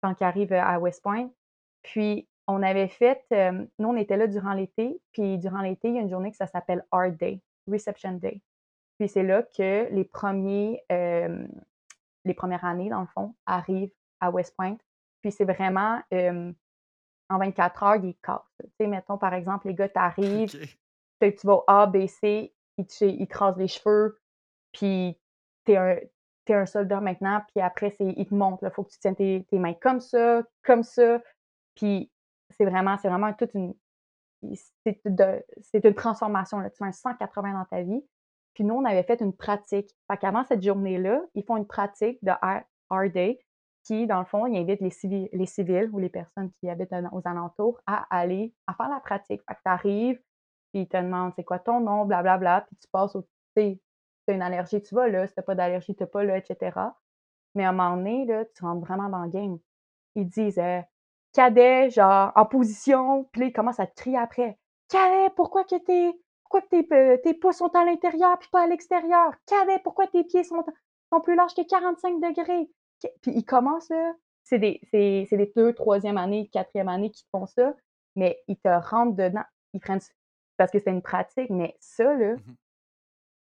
quand ils arrivent à West Point. Puis, on avait fait, nous, on était là durant l'été, puis durant l'été, il y a une journée que ça s'appelle Art Day, Reception Day. Puis c'est là que les premiers, les premières années, dans le fond, arrivent à West Point. Puis c'est vraiment, en 24 heures, ils cassent. Tu sais, mettons, par exemple, les gars t'arrivent, tu vas au A, B, C, ils te, les cheveux, puis t'es un, un soldat maintenant, puis après, ils te montrent, il faut que tu tiennes tes, tes, mains comme ça, comme ça, puis c'est vraiment, c'est vraiment toute une. C'est une transformation. Là. Tu fais un 180 dans ta vie. Puis nous, on avait fait une pratique. Fait qu'avant cette journée-là, ils font une pratique de Hard Day qui, dans le fond, ils invitent les civils, les civils ou les personnes qui habitent aux alentours à aller, à faire la pratique. Fait que tu arrives, puis ils te demandent c'est quoi ton nom, blablabla, bla, bla, puis tu passes au. Tu as une allergie, tu vas là. Si tu pas d'allergie, tu pas là, etc. Mais à un moment donné, là, tu rentres vraiment dans le game. Ils disent euh, cadet, genre, en position, puis là, il commence à te crier après. Cadet, pourquoi que tes, pourquoi que tes, euh, tes pouces sont à l'intérieur puis pas à l'extérieur? Cadet, pourquoi tes pieds sont, sont plus larges que 45 degrés? Puis il commence, là, c'est des, c'est des deux, troisième année, quatrième année qui font ça, mais ils te rentrent dedans. Ils prennent, parce que c'est une pratique, mais ça, là, tu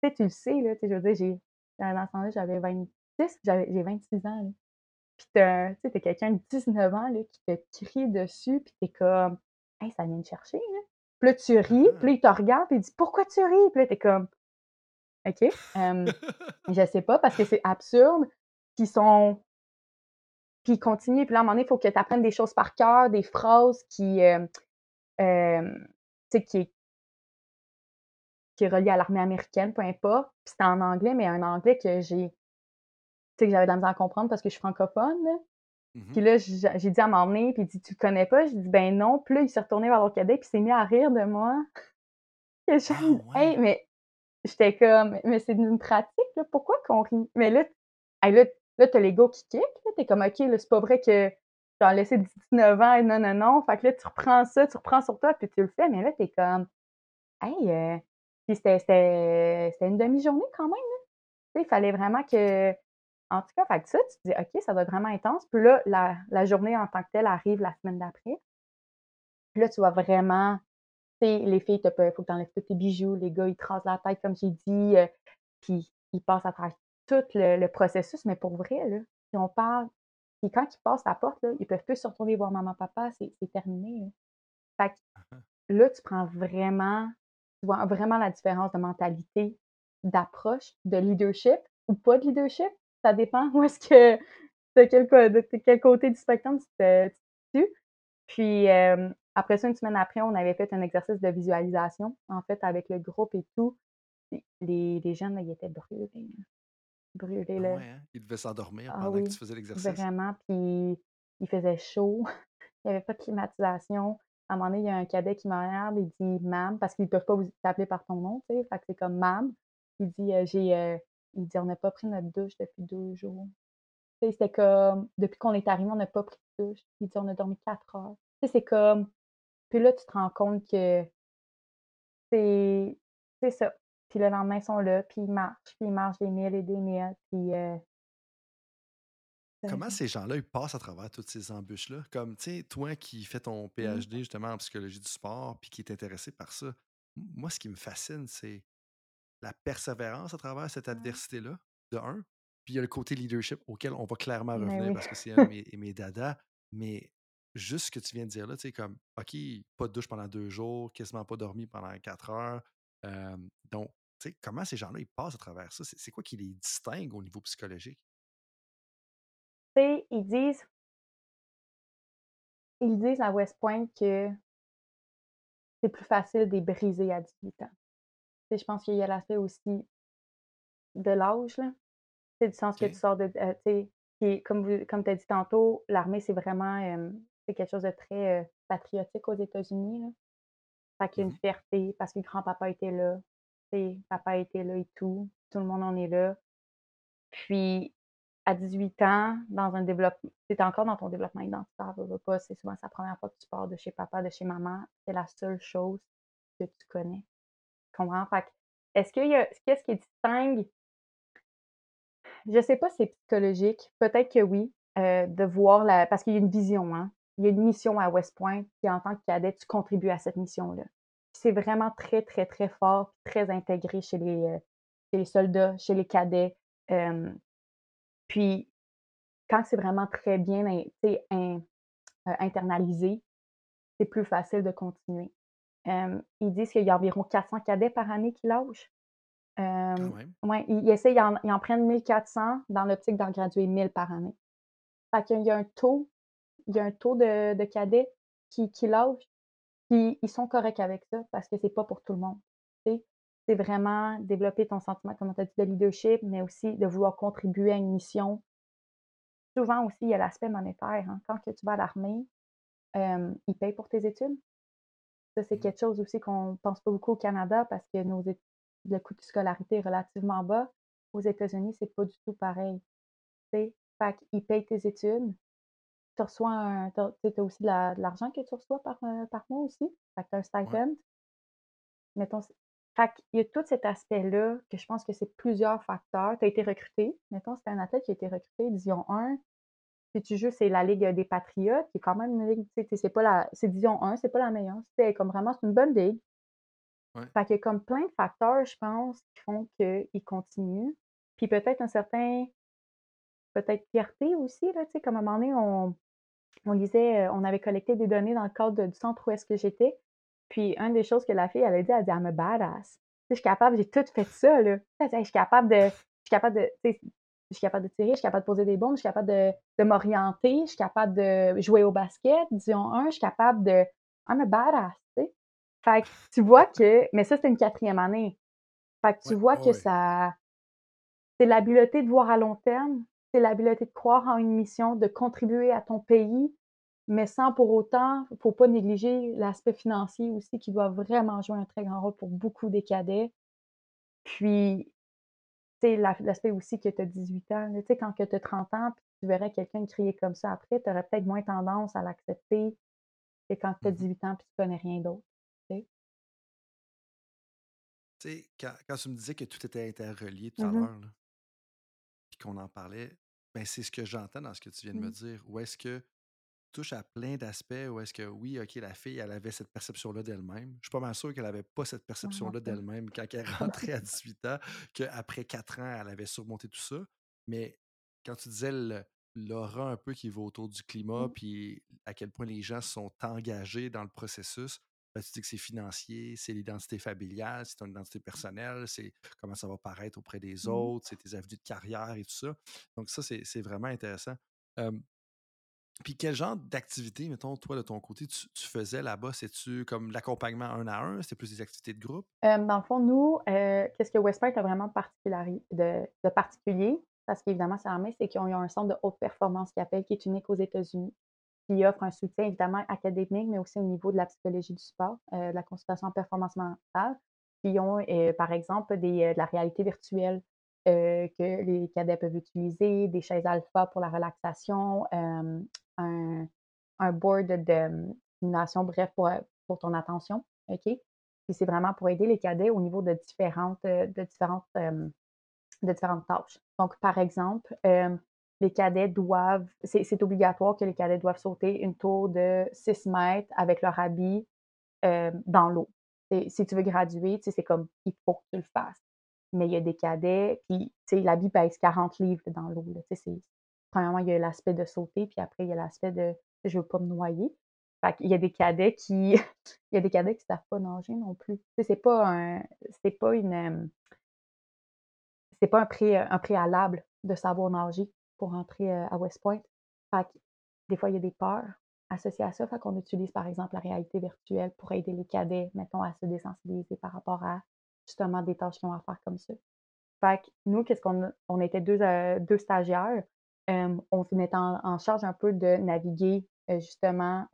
sais, tu le sais, là, je veux dire, j'ai, dans ce temps-là, j'avais 26, j'avais, j'ai 26 ans, là. Puis tu sais, quelqu'un de 19 ans là, qui te crie dessus, puis t'es comme Hey, ça vient de chercher, là. Puis là, tu ris, puis là, il te regarde, puis il dit Pourquoi tu ris? Puis là, t'es comme OK. je sais pas, parce que c'est absurde. Puis sont. Puis ils continuent, puis là, à un moment donné, il faut que tu apprennes des choses par cœur, des phrases qui. Euh, tu sais, qui qui est relié à l'armée américaine, peu importe. Puis c'était en anglais, mais un anglais que j'ai sais, que j'avais de la misère à comprendre parce que je suis francophone. Mmh puis là, j'ai dit à m'emmener, puis il dit Tu le connais pas J'ai dit Ben non. Puis là, il s'est retourné vers l'autre cadet, puis il s'est mis à rire de moi. Je ah, Hey, mais j'étais comme Mais c'est une pratique, là. Pourquoi qu'on rit Mais là, hey, là, là t'as l'ego qui kick. T'es comme Ok, là, c'est pas vrai que tu as laissé 19 ans et non, non, non. Fait que là, tu reprends ça, tu reprends sur toi, puis tu le fais. Mais là, t'es comme Hey, euh... puis c'était une demi-journée quand même. Là. Il fallait vraiment que en tout cas, fait que ça, tu te dis, OK, ça doit être vraiment intense. Puis là, la, journée en tant que telle arrive la semaine d'après. Puis là, tu vois vraiment, tu sais, les filles, il faut que tu enlèves tous tes bijoux, les gars, ils tracent la tête, comme j'ai dit, euh, puis ils passent à travers tout le, processus. Mais pour vrai, là, si on parle, puis quand ils passent la porte, là, ils peuvent plus se retourner voir maman, papa, c'est terminé. Fait que là, tu prends vraiment, tu vois vraiment la différence de mentalité, d'approche, de leadership ou pas de leadership? Ça dépend où est-ce que de quel, de quel côté du spectrum tu te situes. Puis après ça, une semaine après, on avait fait un exercice de visualisation, en fait, avec le groupe et tout. Les, les jeunes, ils étaient brûlés. Brûlés, ah là. Hein? Ils devaient s'endormir ah pendant que tu faisais l'exercice. Vraiment, puis il faisait chaud. il n'y avait pas de climatisation. À un moment donné, il y a un cadet qui me regarde et dit « Mam », parce qu'ils ne peuvent pas vous t'appeler par ton nom, tu sais. Fait que c'est comme « Mam ». Il dit «J'ai il dit on n'a pas pris notre douche depuis deux jours. c'était comme, depuis qu'on est arrivé, on n'a pas pris de douche. Puis on a dormi quatre heures. c'est comme, puis là, tu te rends compte que c'est, c'est ça. Puis le lendemain, ils sont là, puis ils marchent, puis ils marchent des milles et des milles, puis... Euh Comment ces gens-là, ils passent à travers toutes ces embûches-là? Comme, tu sais, toi qui fais ton mmh. PhD justement en psychologie du sport, puis qui est intéressé par ça, moi, ce qui me fascine, c'est la persévérance à travers cette adversité-là, de un. Puis il y a le côté leadership auquel on va clairement revenir parce que c'est un de mes, mes dadas. Mais juste ce que tu viens de dire là, tu sais, comme, OK, pas de douche pendant deux jours, quasiment pas dormi pendant quatre heures. donc, tu sais, comment ces gens-là, ils passent à travers ça? C'est quoi qui les distingue au niveau psychologique? Sais, ils disent ils disent à West Point que c'est plus facile de les briser à 18 ans. Je pense qu'il y a l'aspect aussi de l'âge, là. C'est du sens que tu sors de, euh, tu sais, comme, comme tu as dit tantôt, l'armée, c'est vraiment, c'est quelque chose de très patriotique aux États-Unis, là. Fait qu'il y a une mmh fierté parce que grand-papa était là, papa était là et tout, tout le monde en est là. Puis, à 18 ans, dans un développement, c'est encore dans ton développement identitaire, pas, c'est souvent sa première fois que tu pars de chez papa, de chez maman, c'est la seule chose que tu connais. Tu comprends? Fait est-ce qu'il y a, qu'est-ce qui distingue? Je sais pas si c'est psychologique, peut-être que oui, euh, de voir la, parce qu'il y a une vision, hein. Il y a une mission à West Point, qui en tant que cadet, tu contribues à cette mission-là. C'est vraiment très, très, très fort, très intégré chez les, euh, chez les soldats, chez les cadets. Puis, quand c'est vraiment très bien euh, internalisé, c'est plus facile de continuer. ils disent qu'il y a environ 400 cadets par année qui lâchent. ouais, ils, essayent, ils en, prennent 1400 dans l'optique d'en graduer 1000 par année. Fait qu'il y a un taux, il y a un taux de, cadets qui, qui lâchent, puis ils sont corrects avec ça parce que c'est pas pour tout le monde c'est vraiment développer ton sentiment, comme tu as dit, de leadership, mais aussi de vouloir contribuer à une mission. Souvent aussi, il y a l'aspect monétaire. Hein. Quand que tu vas à l'armée, ils payent pour tes études. Ça, c'est mmh. quelque chose aussi qu'on ne pense pas beaucoup au Canada parce que nos le coût de scolarité est relativement bas. Aux États-Unis, c'est pas du tout pareil. Fait qu'ils payent tes études. Tu reçois un. As, aussi de l'argent que tu reçois par, euh, par mois aussi. Fait que tu as un stipend. Mettons, fait qu'il y a tout cet aspect-là que je pense que c'est plusieurs facteurs. Tu as été recruté. Mettons, c'est un athlète qui a été recruté, Division 1. Si tu joues, c'est la Ligue des Patriotes, qui est quand même une ligue, c'est pas la. C'est Division 1, c'est pas la meilleure. C'est comme vraiment, c'est une bonne ligue. Fait qu'il y a comme plein de facteurs, je pense, qui font qu'ils continuent. Puis peut-être un certain. Peut-être fierté aussi, là, tu sais, comme à un moment donné, on, on lisait, on avait collecté des données dans le cadre du centre où est-ce que j'étais. Puis, une des choses que la fille, elle a dit, elle a dit, I'm a badass. je suis capable, j'ai tout fait ça, là. Je suis capable de, je suis capable de, je suis capable de tirer, je suis capable de poser des bombes, je suis capable de, de m'orienter, je suis capable de jouer au basket, disons un, je suis capable de, I'm a badass, tu sais. Fait que tu vois que, mais ça, c'est une quatrième année. Fait que tu vois que ça, c'est l'habileté de voir à long terme, c'est l'habileté de croire en une mission, de contribuer à ton pays, mais sans pour autant, il ne faut pas négliger l'aspect financier aussi qui doit vraiment jouer un très grand rôle pour beaucoup des cadets. Puis, tu sais, l'aspect aussi que tu as 18 ans, tu sais, quand tu as 30 ans, puis tu verrais quelqu'un crier comme ça après, tu aurais peut-être moins tendance à l'accepter que quand tu as 18 mmh ans puis tu connais rien d'autre. Tu sais, quand, quand, tu me disais que tout était interrelié tout à mmh l'heure, puis qu'on en parlait, ben c'est ce que j'entends dans ce que tu viens de me dire. Ou est-ce que touche à plein d'aspects où est-ce que oui, OK, la fille, elle avait cette perception-là d'elle-même. Je suis pas mal sûr qu'elle n'avait pas cette perception-là d'elle-même quand elle rentrait à 18 ans, qu'après 4 ans, elle avait surmonté tout ça. Mais quand tu disais l'aura un peu qui va autour du climat, mmh. puis à quel point les gens sont engagés dans le processus, ben, tu dis que c'est financier, c'est l'identité familiale, c'est ton identité personnelle, c'est comment ça va paraître auprès des mmh. autres, c'est tes avenues de carrière et tout ça. Donc ça, c'est vraiment intéressant. Puis quel genre d'activité, mettons, toi, de ton côté, tu, faisais là-bas? C'est-tu comme l'accompagnement un à un? C'était plus des activités de groupe? dans le fond, nous, euh, qu'est-ce que West Point a vraiment de, particulier, parce qu'évidemment, c'est l'armée, c'est qu'ils ont un centre de haute performance qui appelle, qui est unique aux États-Unis, qui offre un soutien évidemment académique, mais aussi au niveau de la psychologie du sport, euh, de la consultation en performance mentale. Ils ont, euh, par exemple, des, de la réalité virtuelle que les cadets peuvent utiliser, des chaises alpha pour la relaxation, un, un board de simulation, bref, pour, pour ton attention. OK? Puis c'est vraiment pour aider les cadets au niveau de différentes, de différentes, de différentes tâches. Donc, par exemple, les cadets doivent, c'est obligatoire que les cadets doivent sauter une tour de 6 mètres avec leur habit dans l'eau. Si tu veux graduer, c'est comme il faut que tu le fasses. Mais il y a des cadets, puis l'habit pèse 40 livres dans l'eau. Premièrement, il y a l'aspect de sauter, puis après, il y a l'aspect de je veux pas me noyer. il y a des cadets qui. il y a des cadets qui savent pas nager non plus. c'est pas un. C'est pas une. C'est pas un, pré, un préalable de savoir nager pour entrer à West Point. des fois, il y a des peurs associées à ça. Fait qu'on utilise, par exemple, la réalité virtuelle pour aider les cadets, mettons, à se désensibiliser par rapport à justement des tâches qu'ils ont à faire comme ça. Fait nous, qu'est-ce qu'on on était deux, deux stagiaires, on se mettait en, charge un peu de naviguer justement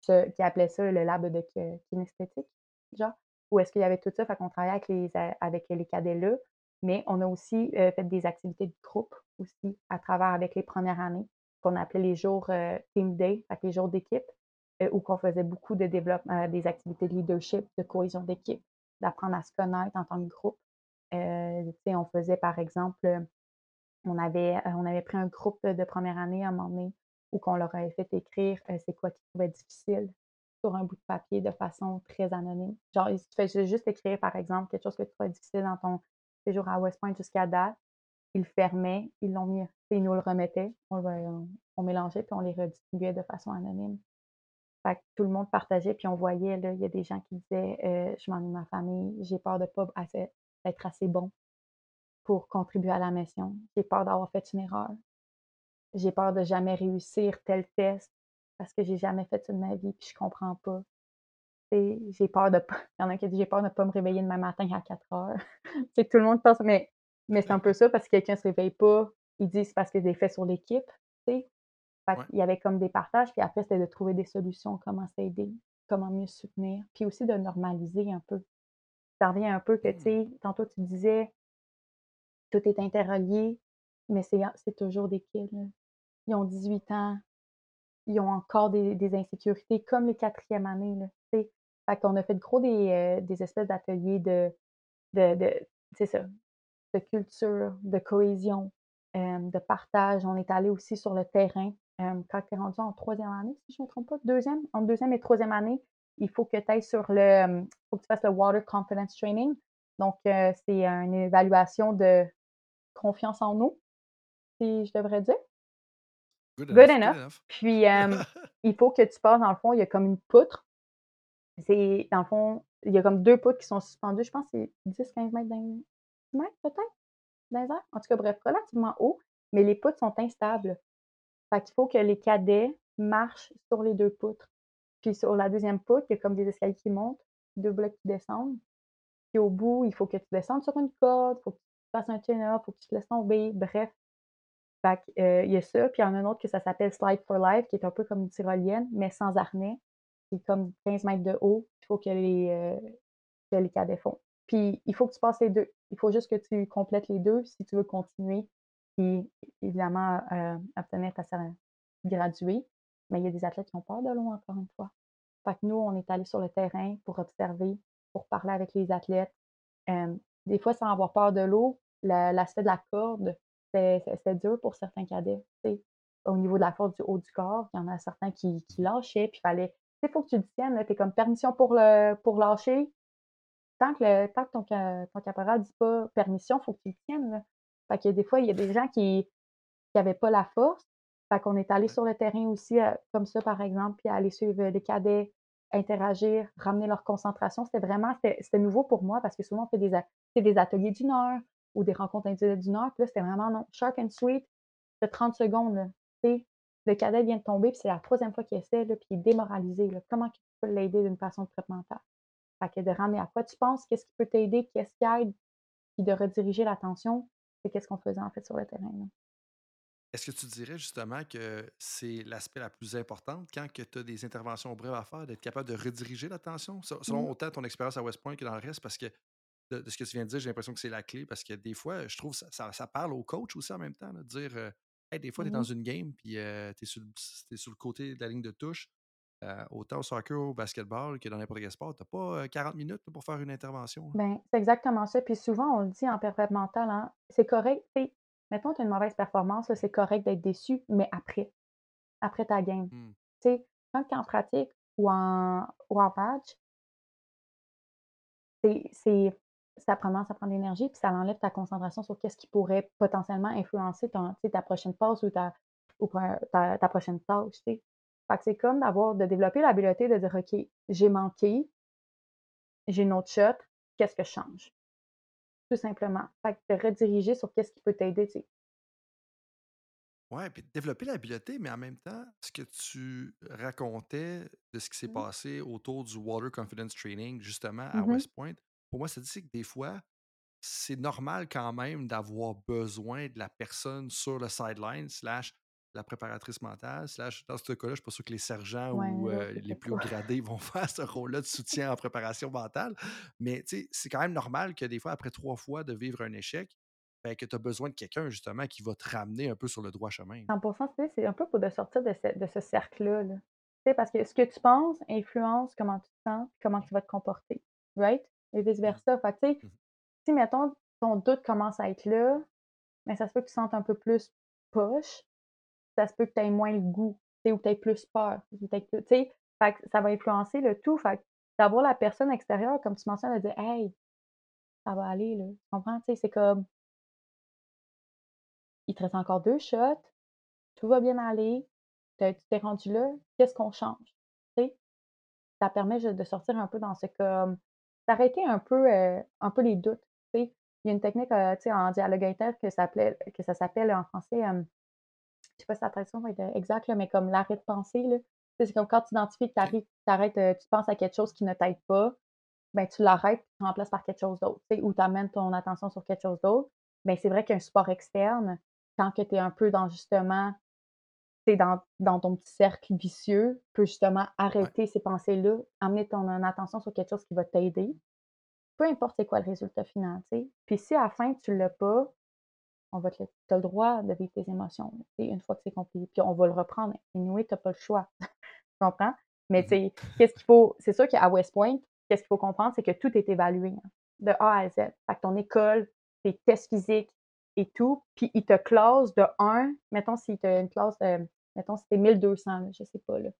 ce qui appelait ça le lab de kinesthétique, genre, où est-ce qu'il y avait tout ça, fait qu'on travaillait avec les, avec les cadets là, mais on a aussi fait des activités de groupe aussi à travers avec les premières années, qu'on appelait les jours Team Day, fait les jours d'équipe, où qu'on faisait beaucoup de développement, des activités de leadership, de cohésion d'équipe, d'apprendre à se connaître en tant que groupe. on faisait par exemple, on avait, on avait pris un groupe de première année à un moment donné où qu'on leur avait fait écrire c'est quoi qu'ils trouvaient difficile sur un bout de papier de façon très anonyme. Genre, tu fais juste écrire, par exemple, quelque chose que tu trouvais difficile dans ton séjour à West Point jusqu'à date. Ils le fermaient, ils l'ont mis, ils nous le remettaient, on, on, mélangeait, puis on les redistribuait de façon anonyme. Fait que tout le monde partageait, puis on voyait, là, il y a des gens qui disaient euh, Je m'ennuie de ma famille, j'ai peur de ne pas être assez bon pour contribuer à la mission, j'ai peur d'avoir fait une erreur, j'ai peur de jamais réussir tel test parce que j'ai jamais fait ça de ma vie, puis je comprends pas j'ai peur de pas. Il y en a qui disent j'ai peur de ne pas me réveiller demain matin à 4 heures. c'est tout le monde pense, mais, mais c'est un peu ça parce que quelqu'un ne se réveille pas. Ils disent c'est parce que c'est fait sur l'équipe. Il y avait comme des partages, puis après, c'était de trouver des solutions, comment s'aider, comment mieux soutenir, puis aussi de normaliser un peu. Ça revient un peu que, tu sais, mmh. tantôt tu disais, tout est interrelié, mais c'est toujours des kids. Ils ont 18 ans, ils ont encore des, des insécurités, comme les quatrièmes années. Là, fait qu'on a fait gros des, euh, des espèces d'ateliers de, de, de ça, de culture, de cohésion, euh, de partage. On est allé aussi sur le terrain. Quand tu es rendu en troisième année, si je ne me trompe pas, deuxième, en deuxième et troisième anne il faut que tu ailles sur le, faut que tu fasses le Water Confidence Training. Donc, c'est une évaluation de confiance en nous, si je devrais dire. Good, enough. Puis, il faut que tu passes, dans le fond, il y a comme une poutre c'est, dans le fond, il y a comme deux poutres qui sont suspendues. Je pense que c'est 10-15 mètres d'un mètre, peut-être, dans En tout cas, bref, relativement haut, mais les poutres sont instables. Fait qu'il faut que les cadets marchent sur les deux poutres. Puis sur la deuxième poutre, il y a comme des escaliers qui montent, deux blocs qui descendent. Puis au bout, il faut que tu descendes sur une corde, il faut que tu fasses un chin-up, il faut que tu te laisses tomber, bref. Fait qu'il euh, y a ça. Puis il y en a un autre que ça s'appelle Slide for Life, qui est un peu comme une tyrolienne, mais sans harnais comme 15 mètres de haut, il faut que les, euh, que les cadets font. Puis il faut que tu passes les deux. Il faut juste que tu complètes les deux si tu veux continuer. Puis évidemment, euh, obtenir ta graduée. Mais il y a des athlètes qui ont peur de l'eau, encore une fois. Fait que nous, on est allé sur le terrain pour observer, pour parler avec les athlètes. Des fois, sans avoir peur de l'eau, l'aspect de la corde, c'était dur pour certains cadets. Au niveau de la force du haut du corps, il y en a certains qui, qui lâchaient, puis il fallait il faut que tu le tiennes. Tu es comme permission pour, le, pour lâcher. Tant que, tant que ton, ton caporal ne dit pas permission, il faut que tu tiennes. Là. Des fois, il y a des gens qui n'avaient pas la force. Fait qu'on est allé sur le terrain aussi, euh, comme ça, par exemple, puis aller suivre les cadets, interagir, ramener leur concentration. C'était vraiment, c'était nouveau pour moi parce que souvent, on fait des, des ateliers d'une heure ou des rencontres individuelles d'une heure. Puis là, c'était vraiment non, shark and sweet de 30 secondes. le cadet vient de tomber, puis c'est la troisième fois qu'il essaie, là, puis il est démoralisé. Comment tu peux l'aider d'une façon de que de ramener à quoi tu penses, qu'est-ce qui peut t'aider, qu'est-ce qui aide, puis de rediriger l'attention, c'est qu'est-ce qu'on faisait en fait sur le terrain. Est-ce que tu dirais justement que c'est l'aspect la plus importante quand tu as des interventions brèves à faire, d'être capable de rediriger l'attention, selon mmh. autant ton expérience à West Point que dans le reste, parce que de, ce que tu viens de dire, j'ai l'impression que c'est la clé parce que des fois, je trouve que ça, ça, parle au coach aussi en même temps, de dire euh, des fois, tu es dans Mmh une game puis euh, tu es, sur le côté de la ligne de touche. Euh, autant au soccer ou au basketball que dans n'importe quel sport, tu n'as pas 40 minutes pour faire une intervention. Ben, c'est exactement ça. Puis souvent, on le dit en prépa mentale, hein, c'est correct. Mettons, tu as une mauvaise performance, c'est correct d'être déçu, mais après, après ta game. Mmh. Tu sais, quand tu es en pratique ou en, ou en patch, c'est ça prend, ça prend de l'énergie, puis ça enlève ta concentration sur qu'est-ce qui pourrait potentiellement influencer ton, ta prochaine passe ou ta, ou ta, ta prochaine tâche. Fait que c'est comme d'avoir, de développer l'habileté de dire OK, j'ai manqué, j'ai une autre shot, qu'est-ce que je change? Tout simplement. Fait que de rediriger sur qu'est-ce qui peut t'aider, tu sais. Ouais, puis développer l'habileté, mais en même temps, ce que tu racontais de ce qui s'est Mmh. passé autour du Water Confidence Training, justement, à West Point, pour moi, ça dit que des fois, c'est normal quand même d'avoir besoin de la personne sur le sideline, slash la préparatrice mentale, slash, dans ce cas-là, je ne suis pas sûr que les sergents ou les plus gradés vont faire ce rôle-là de soutien en préparation mentale. Mais c'est quand même normal que des fois, après trois fois de vivre un échec, ben, que tu as besoin de quelqu'un justement qui va te ramener un peu sur le droit chemin. 100% c'est un peu pour de sortir de ce, de ce cercle-là. Là. Parce que ce que tu penses influence comment tu te sens comment tu vas te comporter. Right? Et vice-versa. Fait tu sais, mmh si, mettons, ton doute commence à être là, mais ça se peut que tu sentes un peu plus poche, ça se peut que tu aies moins le goût, ou que tu aies plus peur. Fait ça va influencer le tout. Fait d'avoir la personne extérieure, comme tu mentionnes, de dire Hey, ça va aller, là. Tu comprends? C'est comme il te reste encore deux shots, tout va bien aller, tu t'es rendu là, qu'est-ce qu'on change? Ça permet de sortir un peu dans ce comme d'arrêter un peu euh, un peu les doutes. Il y a une technique euh, en dialogue interne que ça, que s'appelle en français, sais pas si la traduction va être exacte, mais comme l'arrêt de pensée. C'est comme quand tu identifies que tu arrêtes, euh, tu penses à quelque chose qui ne t'aide pas, ben, tu l'arrêtes et tu remplaces par quelque chose d'autre, ou tu amènes ton attention sur quelque chose d'autre. Mais c'est vrai qu'un support externe, quand que tu es un peu dans justement, tu dans, dans ton petit cercle vicieux, peut justement arrêter ces pensées-là, amener ton attention sur quelque chose qui va t'aider. Peu importe c'est quoi le résultat final. Puis si à la fin tu l'as pas, on va te as le droit de vivre tes émotions, une fois que c'est compris. Puis on va le reprendre. Tu n'as pas le choix. tu comprends? Mais mmh tu sais, qu'est-ce qu'il faut. C'est sûr qu'à West Point, qu'est-ce qu'il faut comprendre, c'est que tout est évalué hein, de A à Z. Fait que ton école, tes tests physiques, et tout, puis il te classe de 1, mettons si tu as une classe, de, mettons si 1200, je sais pas, là.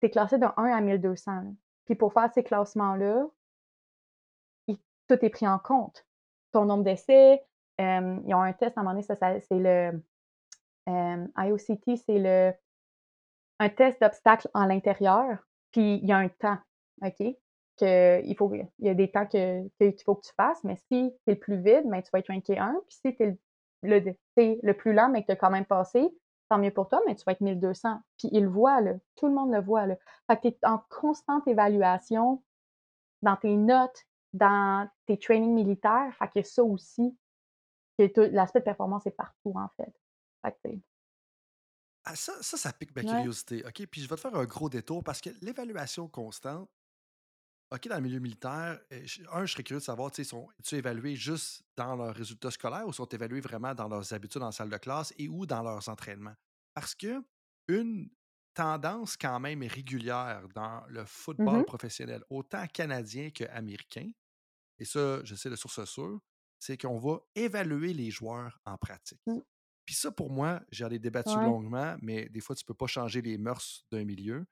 Tu es classé de 1 à 1200. Puis pour faire ces classements-là, tout est pris en compte. Ton nombre d'essais, euh, ils ont un test à un moment donné, c'est le IOCT, c'est le un test d'obstacle en l'intérieur, puis il y a un temps, OK? Que il, faut, il y a des temps que, qu'il faut que tu fasses, mais si tu es le plus vide, ben, tu vas être ranké 1, puis si tu es le le, le plus lent, mais que tu as quand même passé, tant mieux pour toi, mais tu vas être 1200. Puis il le voit, là. Tout le monde le voit, là. Fait que tu es en constante évaluation dans tes notes, dans tes trainings militaires. Fait que ça aussi, l'aspect de performance est partout, en fait. Fait que, ah, ça, ça, ça pique ma curiosité. OK, puis je vais te faire un gros détour parce que l'évaluation constante, OK, dans le milieu militaire, euh, un, je serais curieux de savoir, sont-ils évalués juste dans leurs résultats scolaires ou sont évalués vraiment dans leurs habitudes en salle de classe et ou dans leurs entraînements? Parce que une tendance quand même régulière dans le football mmh professionnel, autant canadien qu'américain, et ça, je sais de source sûre, c'est qu'on va évaluer les joueurs en pratique. mmh. Puis ça, pour moi, j'en ai débattu longuement, mais des fois, tu ne peux pas changer les mœurs d'un milieu.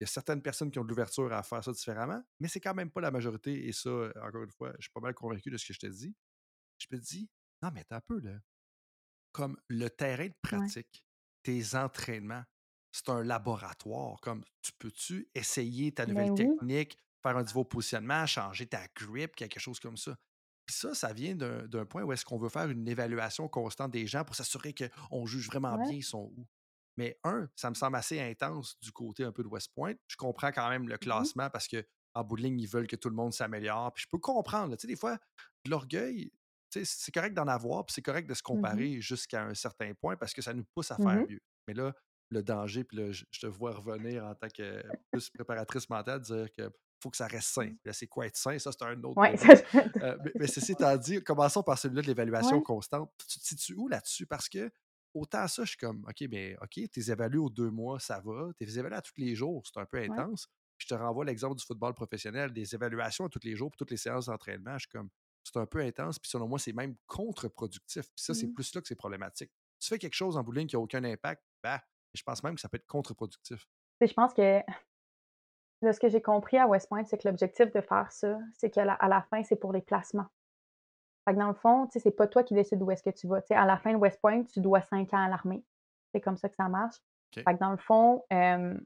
Il y a certaines personnes qui ont de l'ouverture à faire ça différemment, mais c'est quand même pas la majorité. Et ça, encore une fois, je suis pas mal convaincu de ce que je te dis. Je me dis, non, mais t'as un peu, là. Comme le terrain de pratique, tes entraînements, c'est un laboratoire. Comme tu peux-tu essayer ta nouvelle ben technique, faire un nouveau positionnement, changer ta grip, quelque chose comme ça? Puis ça, ça vient d'un point où est-ce qu'on veut faire une évaluation constante des gens pour s'assurer qu'on juge vraiment bien ils sont où. Mais un, ça me semble assez intense du côté un peu de West Point. Je comprends quand même le mmh classement parce que en bout de ligne, ils veulent que tout le monde s'améliore. Puis je peux comprendre. Tu sais, des fois, de l'orgueil, c'est correct d'en avoir, puis c'est correct de se mmh comparer jusqu'à un certain point parce que ça nous pousse à faire mieux. Mais là, le danger, puis là, je te vois revenir en tant que plus préparatrice mentale, dire que faut que ça reste sain. Mmh. c'est quoi être sain? Ça, c'est un autre Ouais, ça Euh, mais, mais ceci étant dit, commençons par celui-là de l'évaluation Ouais. constante. Tu te situes où là-dessus? Parce que autant ça, je suis comme, OK, mais OK, t'es évalué aux deux mois, ça va. T'es évalué à tous les jours, c'est un peu Ouais. intense. Puis je te renvoie l'exemple du football professionnel, des évaluations à tous les jours, pour toutes les séances d'entraînement. Je suis comme, c'est un peu intense. Puis selon moi, c'est même contre-productif. Puis ça, c'est Mmh. plus là que c'est problématique. Tu fais quelque chose en bowling qui n'a aucun impact, bah, je pense même que ça peut être contre-productif. Je pense que de ce que j'ai compris à West Point, c'est que l'objectif de faire ça, c'est qu'à la, à la fin, c'est pour les placements. Fait que dans le fond, tu sais, c'est pas toi qui décides où est-ce que tu vas. Tu sais, à la fin de West Point, tu dois 5 ans à l'armée. C'est comme ça que ça marche. Fait que dans le fond, euh,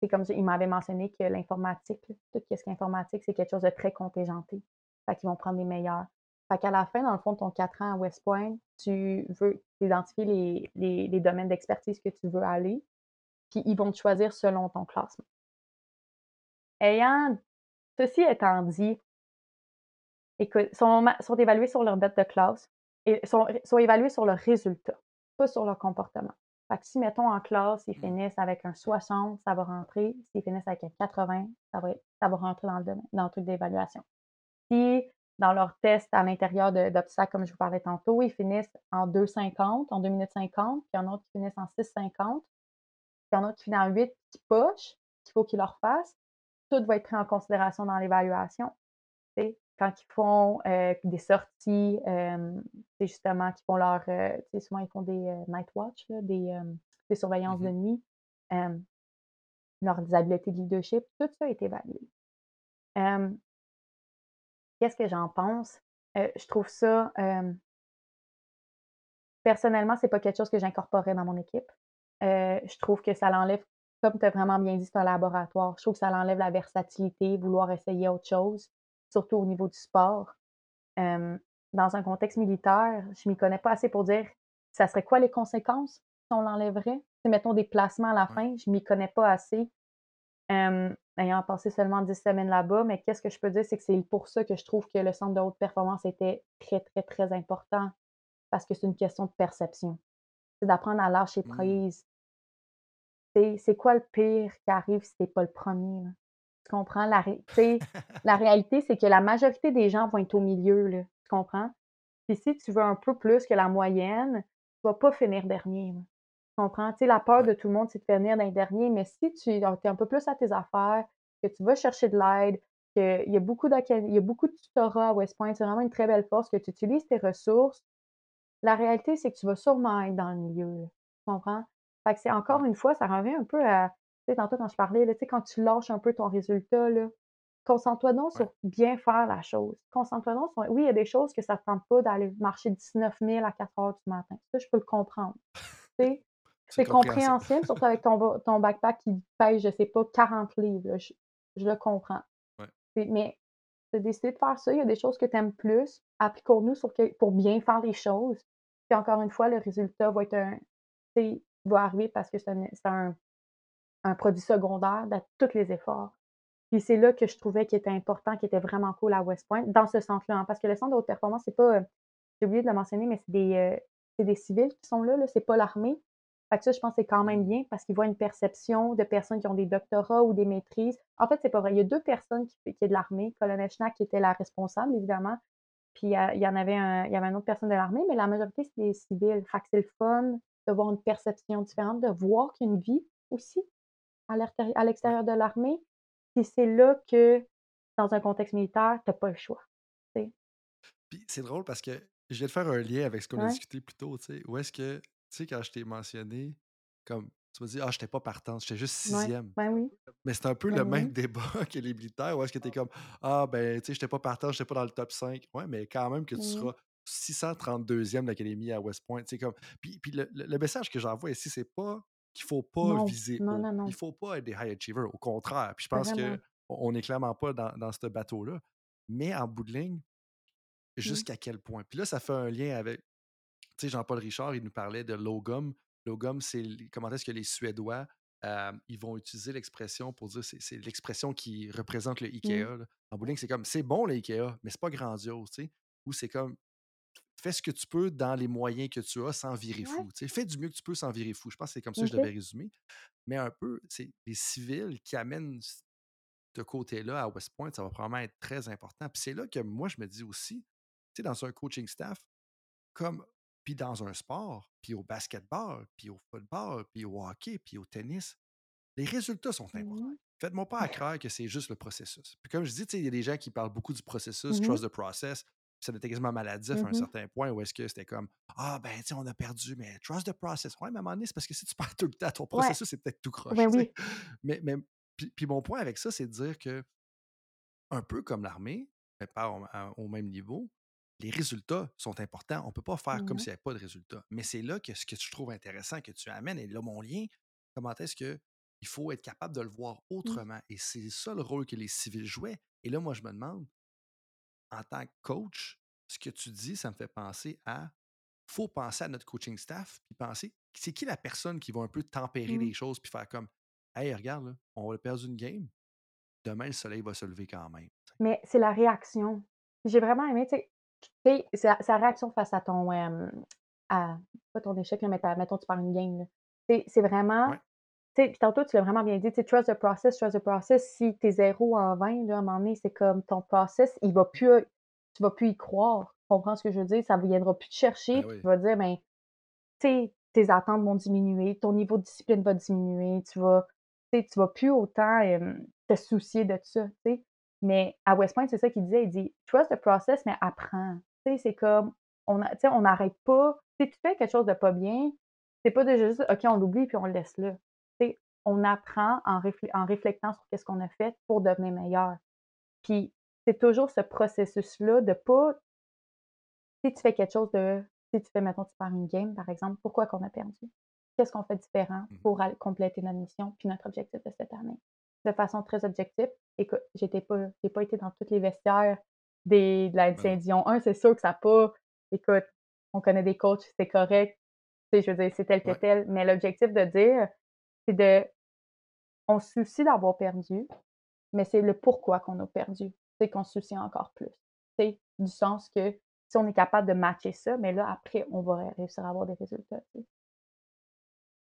c'est comme ça, il m'avait mentionné que l'informatique, tout ce qui est informatique, c'est quelque chose de très contingenté. Fait qu'ils vont prendre les meilleurs. Fait qu'à la fin, dans le fond, de ton 4 ans à West Point, tu veux identifier les, les, les domaines d'expertise que tu veux aller, puis ils vont te choisir selon ton classement. Ayant ceci étant dit, écoute, sont, sont évalués sur leur date de classe et sont, sont évalués sur leur résultat, pas sur leur comportement. Fait que si, mettons, en classe, ils Mm. finissent avec un 60, ça va rentrer. S'ils finissent avec un 80, ça va, ça va rentrer dans le, domaine- dans le truc d'évaluation. Si, dans leur test à l'intérieur d'obstacles, comme je vous parlais tantôt, ils finissent en 2,50, en 2 minutes 50, puis il y en a d'autres qui finissent en 6,50, puis il y en a d'autres qui finissent en 8 qui pochent, qu'il faut qu'ils leur fassent, tout va être pris en considération dans l'évaluation. Quand ils font euh, des sorties, euh, c'est justement, qu'ils font leur. euh, souvent, ils font des euh, night watch, là, des, des surveillances de Mhm. nuit, leurs habiletés de leadership, tout ça est évalué. Qu'est-ce que j'en pense? Je trouve ça. personnellement, c'est pas quelque chose que j'incorporerais dans mon équipe. Je trouve que ça l'enlève, comme tu as vraiment bien dit, c'est un laboratoire. Je trouve que ça l'enlève la versatilité, vouloir essayer autre chose, surtout au niveau du sport. Euh, dans un contexte militaire, je m'y connais pas assez pour dire ça serait quoi les conséquences si on l'enlèverait? Si mettons des placements à la Ouais. fin, je m'y connais pas assez. Euh, ayant passé seulement 10 semaines là-bas, mais qu'est-ce que je peux dire, c'est que c'est pour ça que je trouve que le centre de haute performance était très, très, très important parce que c'est une question de perception. C'est d'apprendre à lâcher Mm. prise. C'est quoi le pire qui arrive si t'es pas le premier? là? Tu comprends? La, ré- réalité, c'est que la majorité des gens vont être au milieu, là. Tu comprends? Puis si tu veux un peu plus que la moyenne, tu vas pas finir dernier. là. Tu comprends? Tu sais, la peur de tout le monde, c'est de finir d'un dernier, mais si tu es un peu plus à tes affaires, que tu vas chercher de l'aide, qu'il y a beaucoup il y a beaucoup de tutorat à West Point, c'est vraiment une très belle force, que tu utilises tes ressources, la réalité, c'est que tu vas sûrement être dans le milieu. là. Tu comprends? Fait que c'est encore une fois, ça revient un peu à, tu sais, tantôt quand je parlais, là, tu sais, quand tu lâches un peu ton résultat, là, concentre-toi donc sur bien faire la chose. Concentre-toi donc sur, oui, il y a des choses que ça ne te tente pas d'aller marcher 19 000 à 4 heures du matin. Ça, je peux le comprendre. Tu sais, C'est c'est compréhensible. surtout avec ton, ton backpack qui pèse, je sais pas, 40 livres. là. Je, je le comprends. Ouais. C'est- Mais tu as décidé de faire ça, il y a des choses que tu aimes plus. Appliquons-nous pour bien faire les choses. Puis encore une fois, le résultat va être un. Va arriver parce que c'est un, produit secondaire de tous les efforts. Puis c'est là que je trouvais qu'il était important, qui était vraiment cool à West Point, dans ce centre-là. hein, parce que le centre de haute performance, c'est pas. euh, J'ai oublié de le mentionner, mais c'est des, euh, des civils qui sont là, là c'est pas l'armée. Fait que ça, je pense que c'est quand même bien parce qu'ils voient une perception de personnes qui ont des doctorats ou des maîtrises. En fait, c'est pas vrai. Il y a deux personnes qui, qui est de l'armée. Colonel Schnack qui était la responsable, évidemment. Puis euh, il y en avait un, il y avait une autre personne de l'armée, mais la majorité, c'est des civils. Fait que c'est le fun de voir une perception différente, de voir qu'il y a une vie aussi à l'extérie- à l'extérieur de l'armée. Puis c'est là que, dans un contexte militaire, tu n'as pas le choix. tu. Puis c'est drôle parce que je viens de faire un lien avec ce qu'on a discuté plus tôt, tu. Où est-ce que, tu sais, quand je t'ai mentionné, comme, tu m'as dit, ah, j'étais pas partante, j'étais juste Ouais. sixième. Ben oui. Mais c'est un peu Ben le même oui. débat que les militaires, où est-ce que t'es comme, ah, ben, tu sais, j'étais pas partant, j'étais pas dans le top 5. Ouais, mais quand même que tu Mhm. seras 632e de l'Académie à West Point, comme. Puis, puis le, le- message que j'envoie ici, c'est pas qu'il faut pas Non, viser non, haut. non, non. Il faut pas être des high achievers, au contraire. Puis je pense Vraiment. que on on est clairement pas dans, dans ce bateau-là. Mais en bout de ligne, Mm. jusqu'à quel point? Puis là, ça fait un lien avec, tu sais, Jean-Paul Richard, il nous parlait de logum. Logum, c'est comment est-ce que les Suédois, euh, ils vont utiliser l'expression pour dire, c'est c'est l'expression qui représente le Mm. IKEA. En bout de ligne, c'est comme, c'est bon le IKEA, mais c'est pas grandiose, tu sais. Ou c'est comme, fais ce que tu peux dans les moyens que tu as sans virer fou. Fais du mieux que tu peux sans virer fou. Je pense que c'est comme ça que je OK. devais résumer. Mais un peu, c'est les civils qui amènent ce côté-là à West Point, ça va probablement être très important. Puis c'est là que moi, je me dis aussi, tu sais, dans un coaching staff, comme, puis dans un sport, puis au basketball, puis au football, puis au hockey, puis au tennis, les résultats sont importants. Mmh Faites-moi pas à croire que c'est juste le processus. Puis comme je dis, il y a des gens qui parlent beaucoup du processus, Mmh trust the process. Ça était quasiment maladif à un Mmh certain point où est-ce que c'était comme Ah, ben, tu sais, on a perdu, mais trust the process. Ouais, mais à un moment donné, c'est parce que si tu parles tout le temps, ton Ouais. processus, c'est peut-être tout croche. Ben oui. Mais, mais puis, puis mon point avec ça, c'est de dire que, un peu comme l'armée, mais pas au même niveau, les résultats sont importants. On ne peut pas faire comme Mmh s'il n'y avait pas de résultats. Mais c'est là que ce que je trouve intéressant que tu amènes, et là, mon lien, comment est-ce que il faut être capable de le voir Mmh. autrement? Et c'est ça le rôle que les civils jouaient. Et là, moi, je me demande, en tant que coach, ce que tu dis, ça me fait penser à faut penser à notre coaching staff, puis penser, c'est qui la personne qui va un peu tempérer Mmh. les choses, puis faire comme, hey, regarde, là, on a perdu une game, demain, le soleil va se lever quand même. Mais c'est la réaction. J'ai vraiment aimé, tu sais tu sais, sa réaction face à ton, à pas ton échec, là, mais mettons, tu perds une game, c'est vraiment Ouais. Sais, puis tantôt, tu l'as vraiment bien dit, tu sais, trust the process, trust the process. Si tu es 0 en 20, là, à un moment donné, c'est comme ton process, il va plus tu vas plus y croire. Tu comprends ce que je veux dire? Ça ne viendra plus te chercher, Ben oui. tu vas dire, ben, tu sais, tes attentes vont diminuer, ton niveau de discipline va diminuer, tu vas tu vas plus autant, te soucier de ça, tu sais? Mais à West Point, c'est ça qu'il disait, il dit: «Trust the process, mais apprends». Tu sais, c'est comme on sais, on n'arrête pas si tu fais quelque chose de pas bien, c'est pas de juste: «OK, on l'oublie puis on le laisse là». On apprend en réflé en réflectant sur qu'est-ce qu'on a fait pour devenir meilleur. Puis c'est toujours ce processus-là de pas si tu fais quelque chose de si tu fais, mettons, tu perds une game, par exemple, pourquoi qu'on a perdu? Qu'est-ce qu'on fait différent Mhm. pour compléter notre mission puis notre objectif de cette année? De façon très objective, écoute, j'étais pas j'ai pas été dans tous les vestiaires des de la Dion 1, c'est sûr que ça a pas écoute, on connaît des coachs, c'est correct, tu sais, je veux dire, c'est tel que Ouais. tel, mais l'objectif de dire, c'est de on se soucie d'avoir perdu, mais c'est le pourquoi qu'on a perdu, c'est qu'on se soucie encore plus. Sais, du sens que si on est capable de matcher ça, mais là, après, on va réussir à avoir des résultats.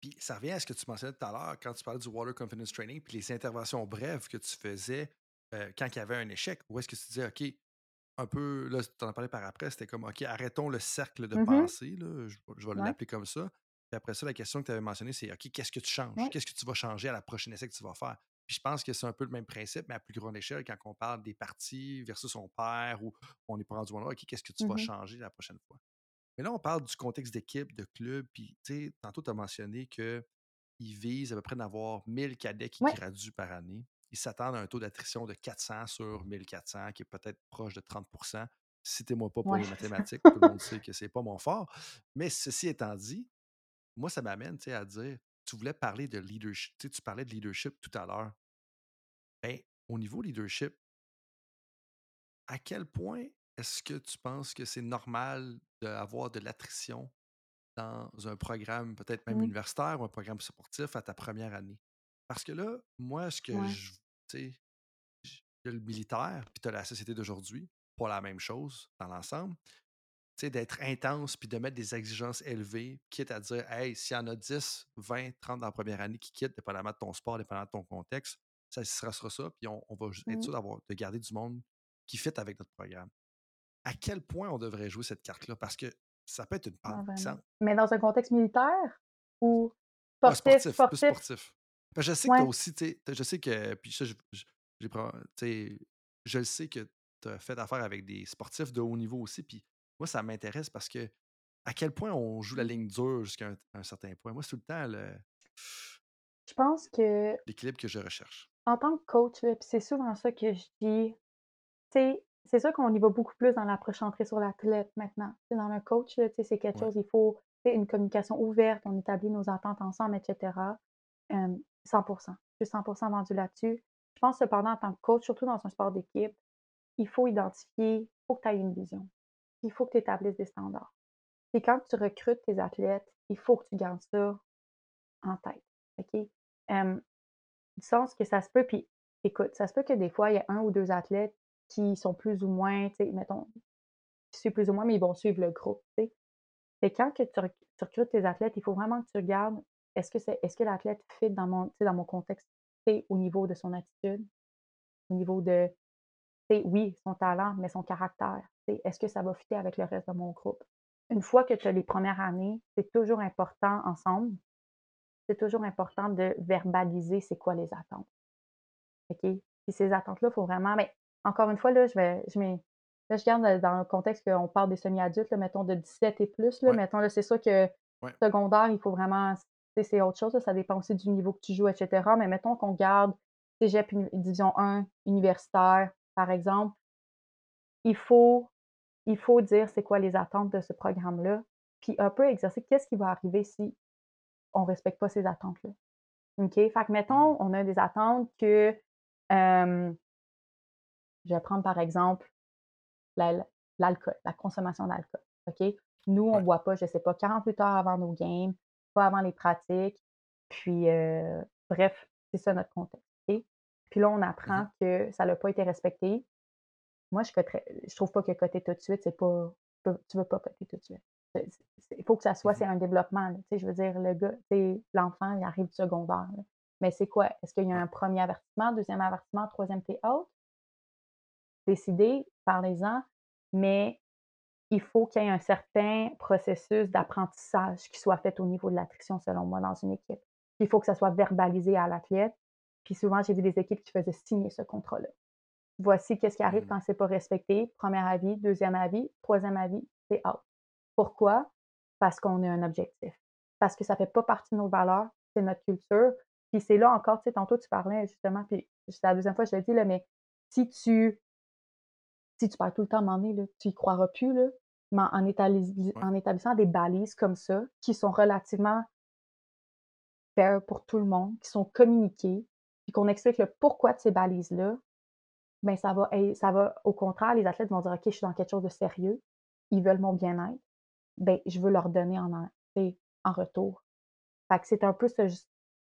Puis ça revient à ce que tu mentionnais tout à l'heure quand tu parlais du Water Confidence Training, puis les interventions brèves que tu faisais euh, quand il y avait un échec, où est-ce que tu disais, OK, un peu, là, tu en as parlé par après, c'était comme, OK, arrêtons le cercle de Mmh pensée, là, je, je vais Ouais. l'appeler comme ça. Puis après ça, la question que tu avais mentionnée, c'est, OK, qu'est-ce que tu changes? Ouais. Qu'est-ce que tu vas changer à la prochaine essai que tu vas faire? Puis je pense que c'est un peu le même principe, mais à plus grande échelle, quand on parle des parties versus son père ou on est pas rendu loin, OK, qu'est-ce que tu vas Mmh changer la prochaine fois? Mais là, on parle du contexte d'équipe, de club, puis tu sais, tantôt, tu as mentionné qu'ils visent à peu près d'avoir 1000 cadets qui Ouais. graduent par année. Ils s'attendent à un taux d'attrition de 400 sur 1400, qui est peut-être proche de 30% Citez-moi pas pour Ouais. les mathématiques, tout le monde sait que c'est pas mon fort. Mais ceci étant dit, moi, ça m'amène à dire, tu voulais parler de leadership, tu parlais de leadership tout à l'heure. Ben, au niveau leadership, à quel point est-ce que tu penses que c'est normal d'avoir de l'attrition dans un programme peut-être même Mmh. universitaire ou un programme sportif à ta première année? Parce que là, moi, ce que Ouais. je. Tu sais, le militaire, puis tu as la société d'aujourd'hui, pas la même chose dans l'ensemble. D'être intense, puis de mettre des exigences élevées, quitte à dire, hey, s'il y en a 10, 20, 30 dans la première année qui quittent, dépendamment de ton sport, dépendamment de ton contexte, ça sera, sera ça, puis on, on va ju- être Mmh. sûr d'avoir, de garder du monde qui fit avec notre programme. À quel point on devrait jouer cette carte-là? Parce que ça peut être une Ah, pente vraiment. glissante. Mais dans un contexte militaire ou sportif? sportif, plus Sportif? Parce que je sais que tu Ouais. aussi, tu sais, t'as- je sais que, puis ça, je, je le sais que tu as fait affaire avec des sportifs de haut niveau aussi, puis moi, ça m'intéresse parce que à quel point on joue la Mmh. ligne dure jusqu'à un, un certain point. Moi, c'est tout le temps le- Je pense que l'équilibre que je recherche. en tant que coach, c'est souvent ça que je dis, c'est sûr qu'on y va beaucoup plus dans l'approche centrée sur l'athlète maintenant. Dans le coach, c'est quelque Ouais. chose, il faut une communication ouverte, on établit nos attentes ensemble, etc. Euh, 100%. Je suis 100% vendu là-dessus. Je pense cependant, en tant que coach, surtout dans un sport d'équipe, il faut identifier, il faut que tu aies une vision. Il faut que tu établisses des standards. Et quand tu recrutes tes athlètes, il faut que tu gardes ça en tête. OK? Du sens que ça se peut, puis écoute, ça se peut que des fois, il y a un ou deux athlètes qui sont plus ou moins, tu sais, mettons, qui suivent plus ou moins, mais ils vont suivre le groupe, tu sais. Et quand que tu, rec- tu recrutes tes athlètes, il faut vraiment que tu regardes, est-ce que est-ce que l'athlète fit dans mon, dans mon contexte, au niveau de son attitude? au niveau de, oui, son talent, mais son caractère. Est-ce que ça va fitter avec le reste de mon groupe? Une fois que tu as les premières années, c'est toujours important ensemble, c'est toujours important de verbaliser c'est quoi les attentes. OK? Puis ces attentes-là, il faut vraiment. Mais encore une fois, là, je vais. Je mets, là, je garde dans le contexte qu'on parle des semi-adultes, mettons de 17 et plus. Là, Mettons, là, c'est sûr que secondaire, il faut vraiment. C'est autre chose. ça dépend aussi du niveau que tu joues, etc. Mais mettons qu'on garde Cégep Division 1 universitaire, par exemple. Il faut, il faut dire c'est quoi les attentes de ce programme-là. Puis un peu exercer qu'est-ce qui va arriver si on ne respecte pas ces attentes-là. OK? Fait que, mettons, on a des attentes que, je vais prendre par exemple l'alcool, la, consommation d'alcool. OK? Nous, on ne boit pas, je ne sais pas, 48 heures avant nos games, pas avant les pratiques. Puis, bref, c'est ça notre contexte. Puis là, on apprend que ça n'a pas été respecté. Moi, je ne trouve pas que coter tout de suite, c'est pas. Tu ne veux pas coter tout de suite il faut que ça soit, c'est un développement. je veux dire, le gars, l'enfant, il arrive du secondaire. Mais c'est quoi? Est-ce qu'il y a un premier avertissement, deuxième avertissement, troisième t'es out? Décidez, parlez-en, mais il faut qu'il y ait un certain processus d'apprentissage qui soit fait au niveau de l'attrition, selon moi, dans une équipe. il faut que ça soit verbalisé à l'athlète. Puis souvent, j'ai vu des équipes qui faisaient signer ce contrat-là. Voici qu'est-ce qui arrive mmh. quand c'est pas respecté. Premier avis, deuxième avis, troisième avis, c'est out. Pourquoi? Parce qu'on a un objectif. Parce que ça ne fait pas partie de nos valeurs, c'est notre culture. Puis c'est là encore, tu sais, tantôt tu parlais justement, puis c'est la deuxième fois que je l'ai dit, là, mais si tu si tu parles tout le temps à un moment donné, là, tu y croiras plus, là, mais en, en établissant des balises comme ça, qui sont relativement fair pour tout le monde, qui sont communiquées, puis qu'on explique le pourquoi de ces balises-là, bien, ça va, ça va, au contraire, les athlètes vont dire, OK, je suis dans quelque chose de sérieux, ils veulent mon bien-être ben, je veux leur donner en, en retour. Fait que c'est un peu ce,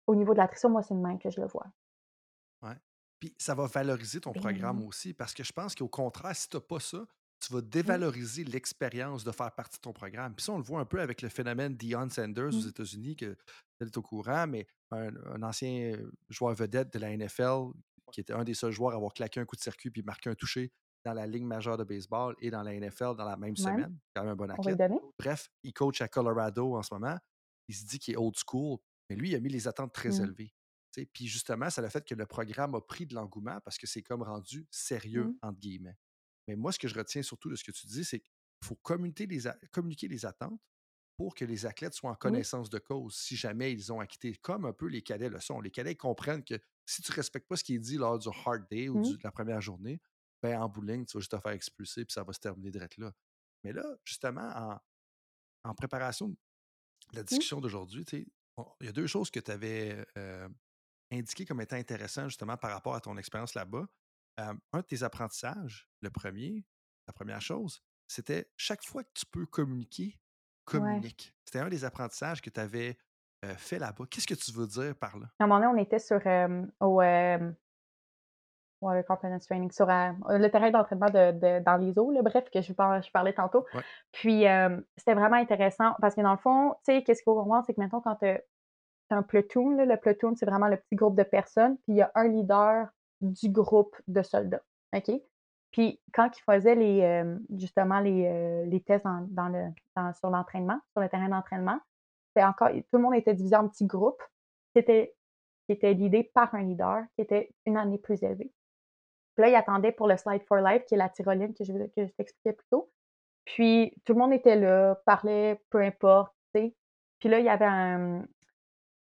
au niveau de l'attrition, moi, c'est le même que je le vois. Ouais. Puis ça va valoriser ton programme aussi, parce que je pense qu'au contraire, si tu n'as pas ça, tu vas dévaloriser l'expérience de faire partie de ton programme. Puis ça, on le voit un peu avec le phénomène Dion Sanders aux mmh. États-Unis, que tu es au courant, mais un, ancien joueur vedette de la NFL, qui était un des seuls joueurs à avoir claqué un coup de circuit puis marqué un touché dans la Ligue majeure de baseball et dans la NFL dans la même semaine. Quand même un bon athlète. Bref, il coach à Colorado en ce moment. Il se dit qu'il est old school, mais lui, il a mis les attentes très mmh. élevées. Puis justement, ça a fait que le programme a pris de l'engouement parce que c'est comme rendu sérieux, mmh. entre guillemets. Mais moi, ce que je retiens surtout de ce que tu dis, c'est qu'il faut communiquer les, communiquer les attentes pour que les athlètes soient en connaissance de cause si jamais ils ont acquitté, comme un peu les cadets le sont. Les cadets comprennent que si tu ne respectes pas ce qui est dit lors du hard day ou mmh. de la première journée, ben, en bowling, tu vas juste te faire expulser, puis ça va se terminer direct là. Mais là, justement, en, préparation de la mmh. discussion d'aujourd'hui, il y a deux choses que tu avais euh, indiquées comme étant intéressantes justement par rapport à ton expérience là-bas. Un de tes apprentissages, le premier, la première chose, c'était chaque fois que tu peux communiquer, communique. C'était un des apprentissages que tu avais euh, fait là-bas. Qu'est-ce que tu veux dire par là? À un moment donné, on était sur au, le Confidence Training, sur euh, le terrain d'entraînement de, dans les eaux, bref, que je, je parlais tantôt. Puis, euh, c'était vraiment intéressant parce que dans le fond, tu sais, qu'est-ce qu'il faut comprendre, c'est que maintenant, quand tu as, un platoon, le platoon, c'est vraiment le petit groupe de personnes, puis il y a un leader du groupe de soldats. OK? Puis, quand ils faisaient les, euh, justement les, les tests dans, le, sur l'entraînement, sur le terrain d'entraînement, c'est encore, tout le monde était divisé en petits groupes qui étaient, qui étaient guidés par un leader qui était une année plus élevée là, il attendait pour le Slide for Life, qui est la tyroline que je, que je t'expliquais plus tôt. Puis tout le monde était là, parlait, peu importe, tu sais. Puis là, il y avait un.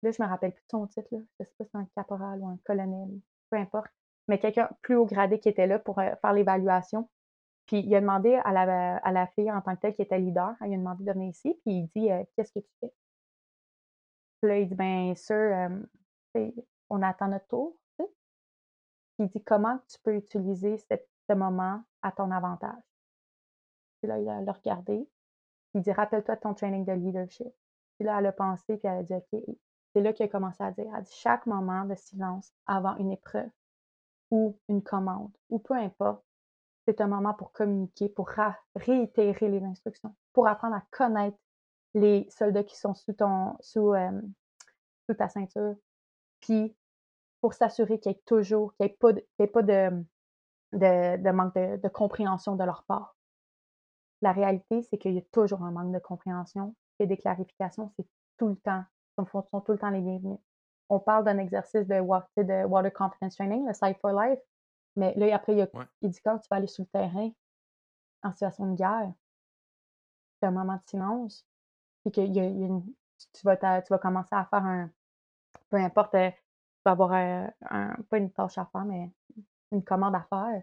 Là, je me rappelle plus de son titre, là. Je sais pas si c'est un caporal ou un colonel, peu importe. Mais quelqu'un plus haut gradé qui était là pour euh, faire l'évaluation. Puis il a demandé à la, à la fille en tant que telle qui était leader, il a demandé de venir ici, puis il dit euh, Qu'est-ce que tu fais? Puis là, il dit Bien sûr, euh, on attend notre tour il dit comment tu peux utiliser ce moment à ton avantage. Puis là, il a le regardé. Il dit Rappelle-toi de ton training de leadership. Puis là, elle a pensé, puis elle a dit OK. C'est là qu'il a commencé à dire Elle dit Chaque moment de silence avant une épreuve ou une commande, ou peu importe, c'est un moment pour communiquer, pour réitérer les instructions, pour apprendre à connaître les soldats qui sont sous ton sous, sous ta ceinture, puis pour s'assurer qu'il y ait toujours qu'il y ait pas de manque de de compréhension de leur part. La réalité, c'est qu'il y a toujours un manque de compréhension et des clarifications, c'est tout le temps sont sont tout le temps les bienvenus. On parle d'un exercice de de water confidence training, le Sight for Life, mais là, après, il a Ouais. il dit quand tu vas aller sur le terrain en situation de guerre, tu un moment de silence, puis qu'il y a il y a une tu vas tu vas commencer à faire un peu importe, heu, tu vas avoir, un pas une tâche à faire, mais une commande à faire,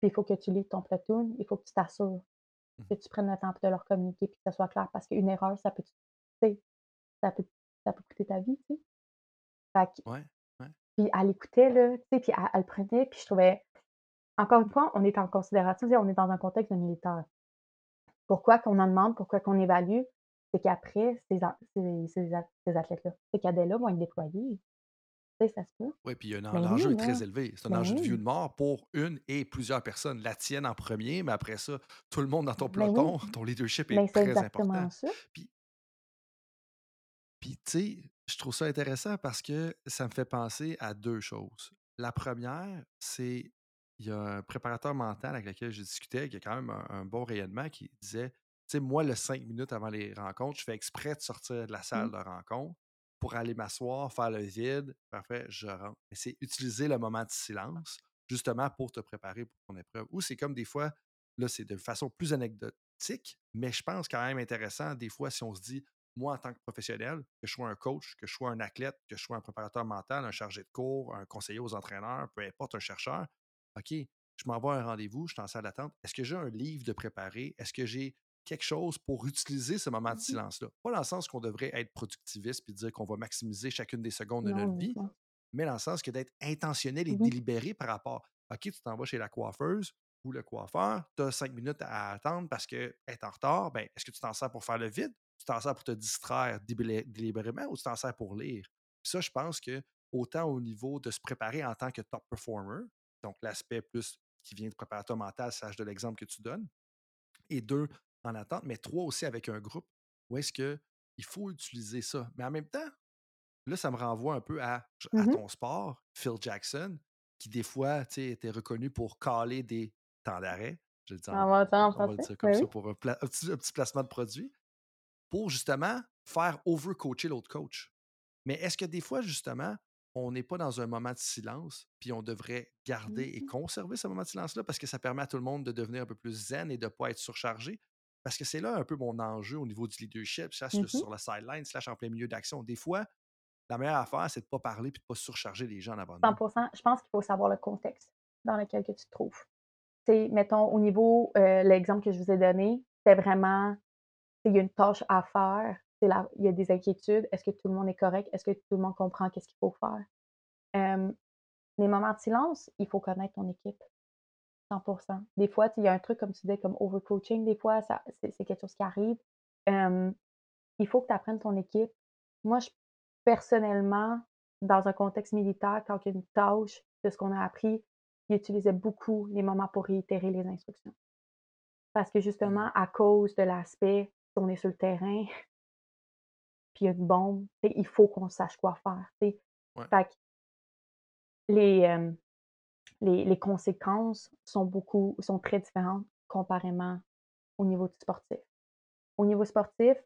puis il faut que tu lises ton platoon, il faut que tu t'assures Mmh. que tu prennes le temps de leur communiquer puis que ça soit clair parce qu'une erreur, ça peut ça peut ça peut coûter ta vie, tu sais. Fait que Ouais, ouais. puis elle écoutait là, tu sais, puis elle elle le prenait, puis je trouvais encore une fois, on est en considération, tu sais, on est dans un contexte de militaire. Pourquoi qu'on en demande, pourquoi qu'on évalue, c'est qu'après ces a ces ces a ces athlètes-là, ces cadets-là vont être déployés. Tu sais, ça se peut. Oui, puis il y a un en Ben l'enjeu est très là. élevé. C'est un Ben enjeu de vie ou oui. de mort pour une et plusieurs personnes. La tienne en premier, mais après ça, tout le monde dans ton Ben oui. peloton, ton leadership est c'est très important. exactement ça. Puis puis, tu sais, je trouve ça intéressant parce que ça me fait penser à 2 choses. La première, c'est il y a un préparateur mental avec lequel je discutais, qui a quand même un un bon rayonnement, qui disait: «Tu sais, moi, le 5 minutes avant les rencontres, je fais exprès de sortir de la salle Mmh. de rencontre pour aller m'asseoir, faire le vide, puis après je rentre». Mais c'est utiliser le moment de silence, justement pour te préparer pour ton épreuve. Ou c'est comme des fois, là, c'est de façon plus anecdotique, mais je pense quand même intéressant, des fois, si on se dit: «Moi, en tant que professionnel, que je sois un coach, que je sois un athlète, que je sois un préparateur mental, un chargé de cours, un conseiller aux entraîneurs, peu importe, un chercheur, OK, je m'envoie à un rendez-vous, je suis en salle d'attente. Est-ce que j'ai un livre de préparé? Est-ce que j'ai quelque chose pour utiliser ce moment de Mmh mh. silence-là? Pas dans le sens qu'on devrait être productiviste puis dire qu'on va maximiser chacune des secondes de Non, notre vie, mais dans le sens que d'être intentionnel et Oui. délibéré par rapport OK, tu t'en vas chez la coiffeuse ou le coiffeur, tu as 5 minutes à attendre parce qu'elle est en retard, ben, est-ce que tu t'en sers pour faire le vide? Tu t'en sers pour te distraire délibérément ou tu t'en sers pour lire? Puis ça, je pense que autant au niveau de se préparer en tant que top performer, donc l'aspect plus qui vient de préparateur mental, sage de l'exemple que tu donnes, et 2 en attente, mais 3 aussi avec un groupe, où est-ce qu'il faut utiliser ça. Mais en même temps, là, ça me renvoie un peu à, à Mmh mh. ton sport, Phil Jackson, qui des fois, était reconnu pour caler des temps d'arrêt. Je le dis en, temps, en on va le dire comme ben ça pour un, pla- un petit, un petit placement de produit, pour justement faire overcoacher l'autre coach. Mais est-ce que des fois, justement, on n'est pas dans un moment de silence, puis on devrait garder et Mmh mh. conserver ce moment de silence-là parce que ça permet à tout le monde de devenir un peu plus zen et de ne pas être surchargé? Parce que c'est là un peu mon enjeu au niveau du leadership, slash le- mh. sur la sideline, slash en plein milieu d'action. Des fois, la meilleure affaire, c'est de ne pas parler puis de ne pas surcharger les gens en avant de nous. 100 Je pense qu'il faut savoir le contexte dans lequel que tu te trouves. Tu sais, mettons au niveau, heu, l'exemple que je vous ai donné, c'était vraiment, il y a une tâche à faire, la il y a des inquiétudes. Est-ce que tout le monde est correct? Est-ce que tout le monde comprend qu'est-ce qu'il faut faire? Les moments de silence, il faut connaître ton équipe, 100% Des fois, il y a un truc comme tu disais, comme overcoaching, des fois, c'est quelque chose qui arrive. Il faut que tu apprennes ton équipe. Moi, je personnellement, dans un contexte militaire, quand il y a une tâche, de ce qu'on a appris, il utilisait beaucoup les moments pour réitérer les instructions. Parce que Mmh. justement, à cause de l'aspect, on est sur le terrain, puis il y a une bombe, il faut qu'on sache quoi faire. Ouais. Fait que les, les les conséquences sont beaucoup sont très différentes comparément au niveau du sportif. Au niveau sportif,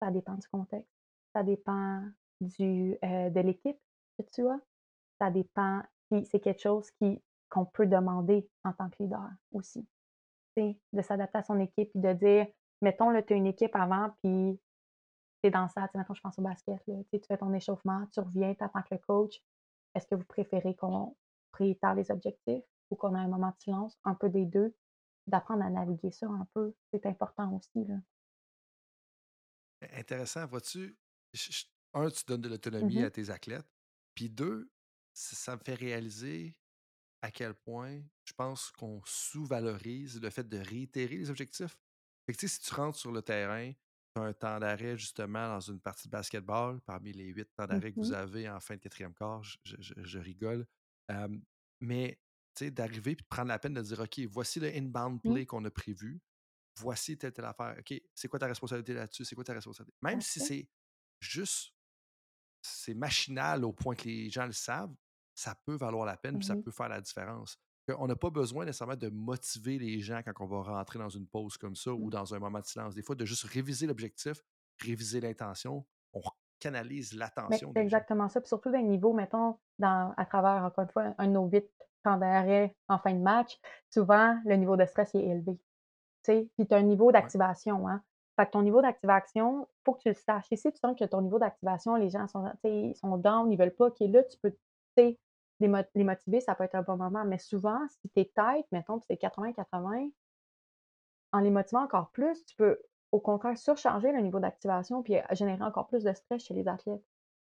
ça dépend du contexte, ça dépend du, heu, de l'équipe que tu as, ça dépend c'est quelque chose qui qu'on peut demander en tant que leader aussi. De s'adapter à son équipe puis de dire mettons là, tu as une équipe avant puis tu es dans ça, mettons je pense au basket là, tu fais ton échauffement, tu reviens, tu attends que le coach. Est-ce que vous préférez qu'on réitère les objectifs ou qu'on ait un moment de silence? Un peu des 2, d'apprendre à naviguer ça un peu, c'est important aussi là. Intéressant, vois-tu? 1, tu donnes de l'autonomie mh. à tes athlètes, puis 2, ç ça me fait réaliser à quel point je pense qu'on sous-valorise le fait de réitérer les objectifs. Fait que, si tu rentres sur le terrain, tu as un temps d'arrêt justement dans une partie de basketball, parmi les 8 temps Mmh d'arrêt que vous mh. avez en fin de 4e quart, je je je je rigole. Mais, d'arriver puis de prendre la peine de dire: «OK, voici le inbound Mmh. play qu'on a prévu. Voici telle, telle affaire. OK, c'est quoi ta responsabilité là-dessus? C'est quoi ta responsabilité?» même si c'est juste c'est machinal au point que les gens le savent, ça peut valoir la peine, puis ça Mmh peut faire la différence. On n'a pas besoin nécessairement de motiver les gens quand on va rentrer dans une pause comme ça ou Mmh. dans un moment de silence. Des fois, de juste réviser l'objectif, réviser l'intention, on canalise l'attention c'est gens. exactement ça. Puis surtout d'un niveau, mettons, dans à travers, encore une fois, un de nos 8 temps d'arrêt en fin de match, souvent, le niveau de stress il est élevé. Tu sais? Puis tu as un niveau Ouais. d'activation, hein. Fait que ton niveau d'activation, faut que tu le saches. Et si tu sens que ton niveau d'activation, les gens sont, sont down, ils veulent pas, OK, là, tu peux, les mot les motiver, ça peut être un bon moment. Mais souvent, si tu es tight, mettons, c'est 80-80, en les motivant encore plus, tu peux, au contraire, surcharger le niveau d'activation puis, heu, générer encore plus de stress chez les athlètes.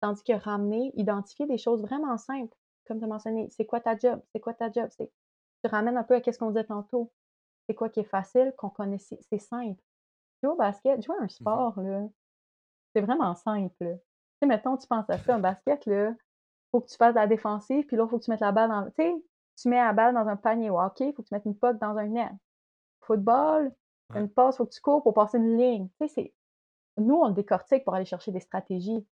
Tandis que ramener, identifier des choses vraiment simples, comme tu as mentionné. C'est quoi ta job? C'est quoi ta job? C'est tu ramènes un peu à qu'est-ce qu'on disait tantôt. C'est quoi qui est facile, qu'on connaît, c'est simple. Jouer au basket, jouer à un Mmh sport, là, c'est vraiment simple, là. Tu sais, mettons, tu penses à ça, un basket, là, faut que tu fasses de la défensive, puis là, faut que tu mettes la balle dans tu sais, tu mets la balle dans un panier au hockey, faut que tu mettes une puck dans un net. Football, Ouais. une passe, faut que tu cours pour passer une ligne. Tu sais, c'est nous, on le décortique pour aller chercher des stratégies.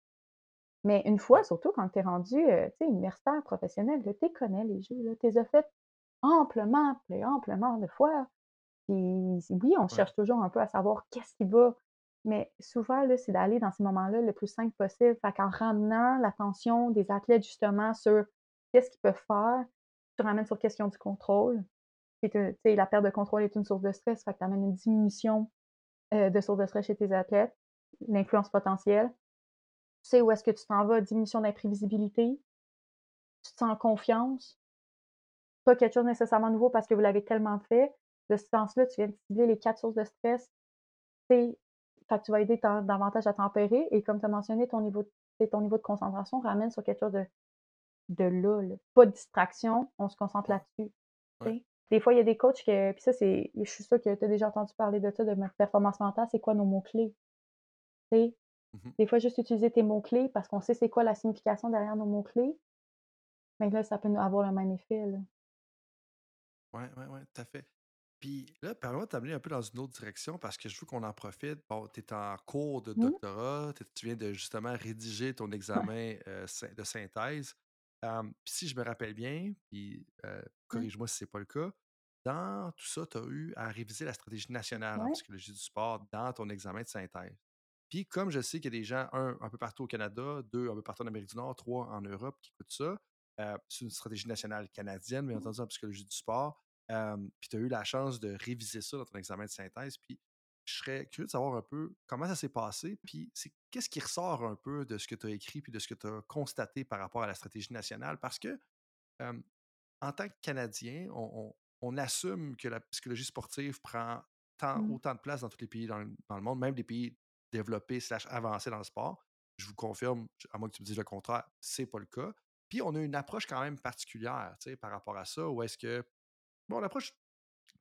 Mais une fois, surtout quand tu es rendu, universitaire, professionnel, tu connais les jeux. Tu les as fait amplement, amplement de fois. Puis oui, on Ouais. cherche toujours un peu à savoir qu'est-ce qui va, mais souvent, là, c'est d'aller dans ces moments-là le plus simple possible. Fait qu'en ramenant l'attention des athlètes justement sur qu'est-ce qu'ils peuvent faire, tu ramènes sur question du contrôle. La perte de contrôle est une source de stress, fait que tu amènes une diminution, heu, de source de stress chez tes athlètes, l'influence potentielle. Tu sais où est-ce que tu t'en vas, diminution d'imprévisibilité. Tu te sens en confiance. Pas quelque chose nécessairement nouveau parce que vous l'avez tellement fait. De ce sens-là, tu viens de cibler les 4 sources de stress. Sais, fait que tu vas aider ta davantage à tempérer et comme tu as mentionné, ton niveau, sais, ton niveau de concentration ramène sur quelque chose de de là, là. Pas de distraction, on se concentre là-dessus, Ouais. Des fois, il y a des coachs que puis ça, c'est je suis sûre que tu as déjà entendu parler de ça, de ma performance mentale, c'est quoi nos mots-clés? Mmh Des fois, juste utiliser tes mots-clés parce qu'on sait c'est quoi la signification derrière nos mots-clés. Mais là, ça peut nous avoir le même effet, là. Ouais, ouais, ouais, tout à fait. Puis là, permets-moi de t'amener un peu dans une autre direction parce que je veux qu'on en profite. Bon, tu es en cours de Mmh. doctorat, tu viens de justement rédiger ton examen euh, de synthèse. Puis si je me rappelle bien, puis euh, Mmh. corrige-moi si c'est pas le cas, dans tout ça, tu as eu à réviser la stratégie nationale en psychologie du sport dans ton examen de synthèse. Puis comme je sais qu'il y a des gens, un, un peu partout au Canada, deux, un peu partout en Amérique du Nord, trois en Europe qui écoutent ça, euh, c'est une stratégie nationale canadienne, bien Mmh. entendu, en psychologie du sport. Euh, puis tu as eu la chance de réviser ça dans ton examen de synthèse. Puis je serais curieux de savoir un peu comment ça s'est passé. Puis qu'est-ce qui ressort un peu de ce que tu as écrit puis de ce que tu as constaté par rapport à la stratégie nationale? Parce que euh, en tant que Canadien, on, on- on assume que la psychologie sportive prend tant, Mmh. autant de place dans tous les pays dans le, dans le monde, même les pays développés slash avancés dans le sport. Je vous confirme, à moins que tu me dises le contraire, c'est pas le cas. Puis on a une approche quand même particulière par rapport à ça, où est-ce que Bon, l'approche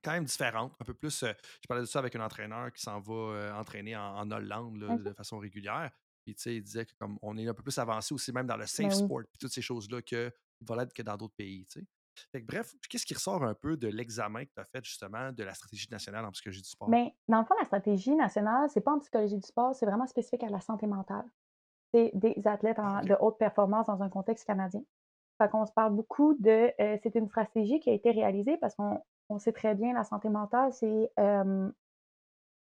quand même différente, un peu plus. euh, je parlais de ça avec un entraîneur qui s'en va euh, entraîner en, en Hollande là, de façon régulière. Puis, tu sais, il disait que comme on est un peu plus avancé aussi, même dans le Ben safe oui. sport, puis toutes ces choses-là, que va l'être que dans d'autres pays, tu sais. Fait que, bref, qu'est-ce qui ressort un peu de l'examen que tu as fait justement de la stratégie nationale en psychologie du sport? Mais dans le fond, la stratégie nationale, c'est pas en psychologie du sport, c'est vraiment spécifique à la santé mentale. C'est des athlètes en de haute performance dans un contexte canadien. Fait qu'on se parle beaucoup de, c'est une stratégie qui a été réalisée parce qu'on on sait très bien la santé mentale, c'est,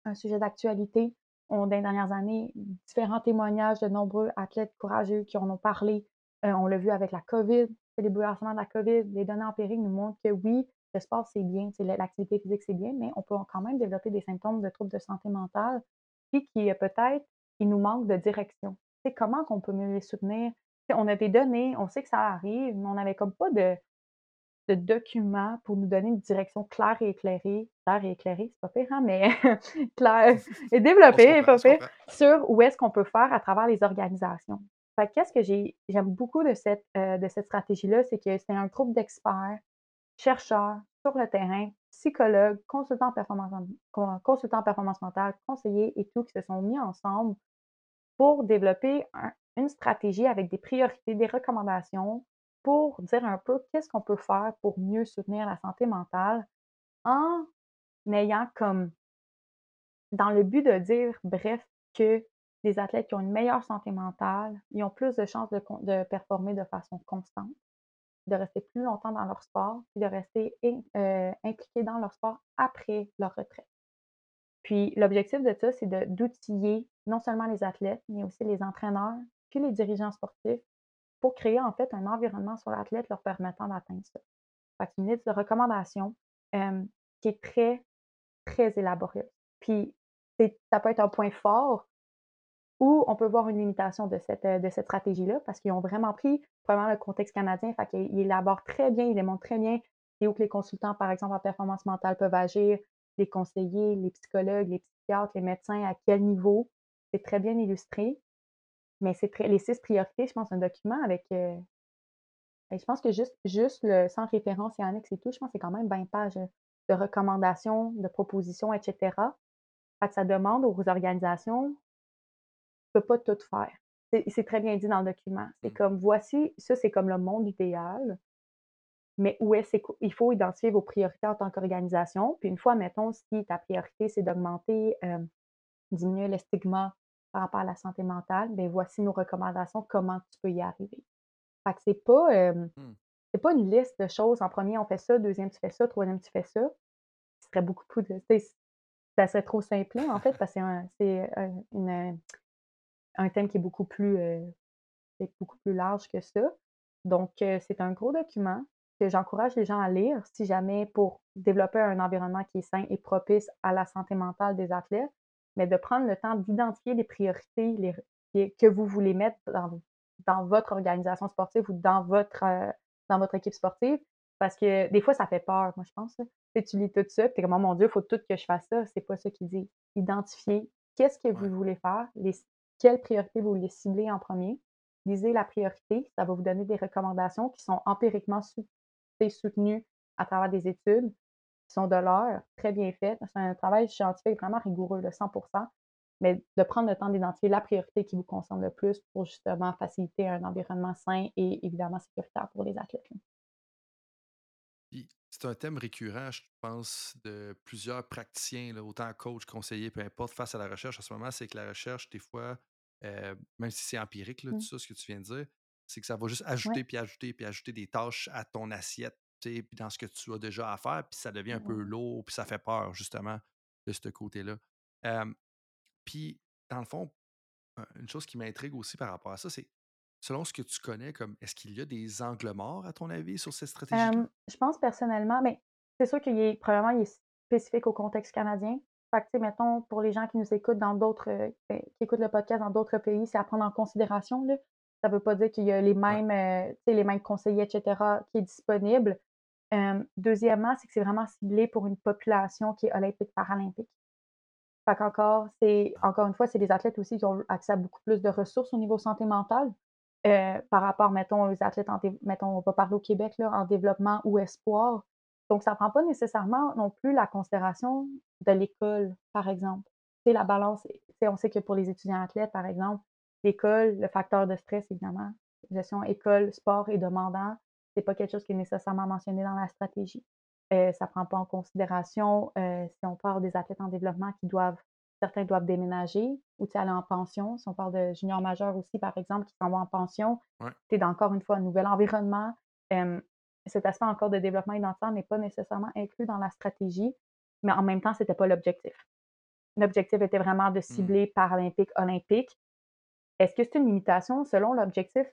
un sujet d'actualité. On dans les dernières années, différents témoignages de nombreux athlètes courageux qui en ont parlé. On l'a vu avec la COVID, c'est les bouleversements de la COVID. Les données empiriques nous montrent que oui, le sport, c'est bien, c'est l'activité physique, c'est bien, mais on peut quand même développer des symptômes de troubles de santé mentale, puis qui, peut-être, il nous manque de direction. Sais, comment qu'on peut mieux les soutenir? On a des données, on sait que ça arrive, mais on n'avait comme pas de de documents pour nous donner une direction claire et éclairée. Claire et éclairée, c'est pas pire, hein, mais claire et développée, pas pire, sur où est-ce qu'on peut faire à travers les organisations. Fait que qu'est-ce que j'ai j'aime beaucoup de cette, heu, de cette stratégie-là, c'est que c'est un groupe d'experts, chercheurs sur le terrain, psychologues, consultants en performance consultants en performance mentale, conseillers et tout, qui se sont mis ensemble pour développer un une stratégie avec des priorités, des recommandations pour dire un peu qu'est-ce qu'on peut faire pour mieux soutenir la santé mentale en ayant comme dans le but de dire, bref, que les athlètes qui ont une meilleure santé mentale, ils ont plus de chances de performer de façon constante. de rester plus longtemps dans leur sport, et de rester impliqués dans leur sport après leur retraite. Puis l'objectif de ça, c'est d'outiller non seulement les athlètes, mais aussi les entraîneurs, puis les dirigeants sportifs pour créer en fait un environnement sur l'athlète leur permettant d'atteindre ça. Fait une liste de recommandations qui est très, très élaborée. Puis ça peut être un point fort ou on peut voir une limitation de cette, de cette stratégie-là parce qu'ils ont vraiment pris vraiment le contexte canadien. Fait qu'ils élaborent très bien, ils démontrent très bien c'est où que les consultants, par exemple, en performance mentale peuvent agir, les conseillers, les psychologues, les psychiatres, les médecins, à quel niveau. C'est très bien illustré. Mais c'est les six priorités, je pense, un document avec. Euh, je pense que juste, juste le sans référence et annexe et tout, je pense que c'est quand même 20 pages de recommandations, de propositions, etc. Fait ça demande aux organisations, ne peux pas tout faire. C'est très bien dit dans le document. C'est mmh. comme voici, ça c'est comme le monde idéal, mais où est-ce qu'il faut identifier vos priorités en tant qu'organisation. Puis une fois, mettons, si ta priorité, c'est d'augmenter, euh, diminuer le stigma par rapport à la santé mentale, bien voici nos recommandations, comment tu peux y arriver. Fait que c'est pas, mmh. c'est pas une liste de choses. En premier, on fait ça, deuxième, tu fais ça, troisième, tu fais ça. Ce serait beaucoup de. Ça serait trop simple, en fait, parce que c'est un, un, thème qui est beaucoup plus, beaucoup plus large que ça. Donc, c'est un gros document que j'encourage les gens à lire si jamais pour développer un environnement qui est sain et propice à la santé mentale des athlètes, mais de prendre le temps d'identifier les priorités les, que vous voulez mettre dans, dans votre organisation sportive ou dans votre, euh, dans votre équipe sportive. Parce que des fois, ça fait peur, moi, je pense. Si tu lis tout ça, tu es comme, oh mon Dieu, il faut tout que je fasse ça. C'est pas ça qu'il dit. Identifier qu'est-ce que vous voulez faire, les, quelles priorités vous voulez cibler en premier. Lisez la priorité, ça va vous donner des recommandations qui sont empiriquement soutenues à travers des études qui sont de l'heure, très bien faites. C'est un travail scientifique vraiment rigoureux, de 100% mais de prendre le temps d'identifier la priorité qui vous concerne le plus pour justement faciliter un environnement sain et évidemment sécuritaire pour les athlètes. C'est un thème récurrent, je pense, de plusieurs praticiens, autant coach, conseiller, peu importe, face à la recherche en ce moment, c'est que la recherche, des fois, euh, même si c'est empirique, là, tout mmh. ça, ce que tu viens de dire, c'est que ça va juste ajouter, puis ajouter, puis ajouter des tâches à ton assiette, puis dans ce que tu as déjà à faire, puis ça devient un peu lourd, puis ça fait peur, justement, de ce côté-là. puis, dans le fond, une chose qui m'intrigue aussi par rapport à ça, c'est selon ce que tu connais, comme est-ce qu'il y a des angles morts, à ton avis, sur cette stratégie? je pense personnellement, mais c'est sûr qu'il est, probablement, il est spécifique au contexte canadien. Fait que, mettons, pour les gens qui nous écoutent dans d'autres, euh, ben, qui écoutent le podcast dans d'autres pays, c'est à prendre en considération. Là. Ça ne veut pas dire qu'il y a les mêmes, euh, les mêmes conseillers, etc., qui est disponible. Deuxièmement, c'est que c'est vraiment ciblé pour une population qui est olympique-paralympique. Fait qu'encore, c'est, encore une fois, c'est des athlètes aussi qui ont accès à beaucoup plus de ressources au niveau santé mentale. Euh, par rapport, mettons, aux athlètes, en mettons, on va parler au Québec, là, en développement ou espoir. Donc, ça ne prend pas nécessairement non plus la considération de l'école, par exemple. C'est la balance. On sait que pour les étudiants athlètes, par exemple, l'école, le facteur de stress, évidemment, gestion école, sport est demandant. C'est pas quelque chose qui est nécessairement mentionné dans la stratégie. Euh, ça ne prend pas en considération euh, si on parle des athlètes en développement qui doivent certains doivent déménager ou aller en pension. Si on parle de juniors majeurs aussi, par exemple, qui s'en vont en pension, tu es encore une fois un nouvel environnement. cet aspect encore de développement identitaire n'est pas nécessairement inclus dans la stratégie, mais en même temps, ce n'était pas l'objectif. L'objectif était vraiment de mmh. cibler paralympique, olympique. Est-ce que c'est une limitation selon l'objectif?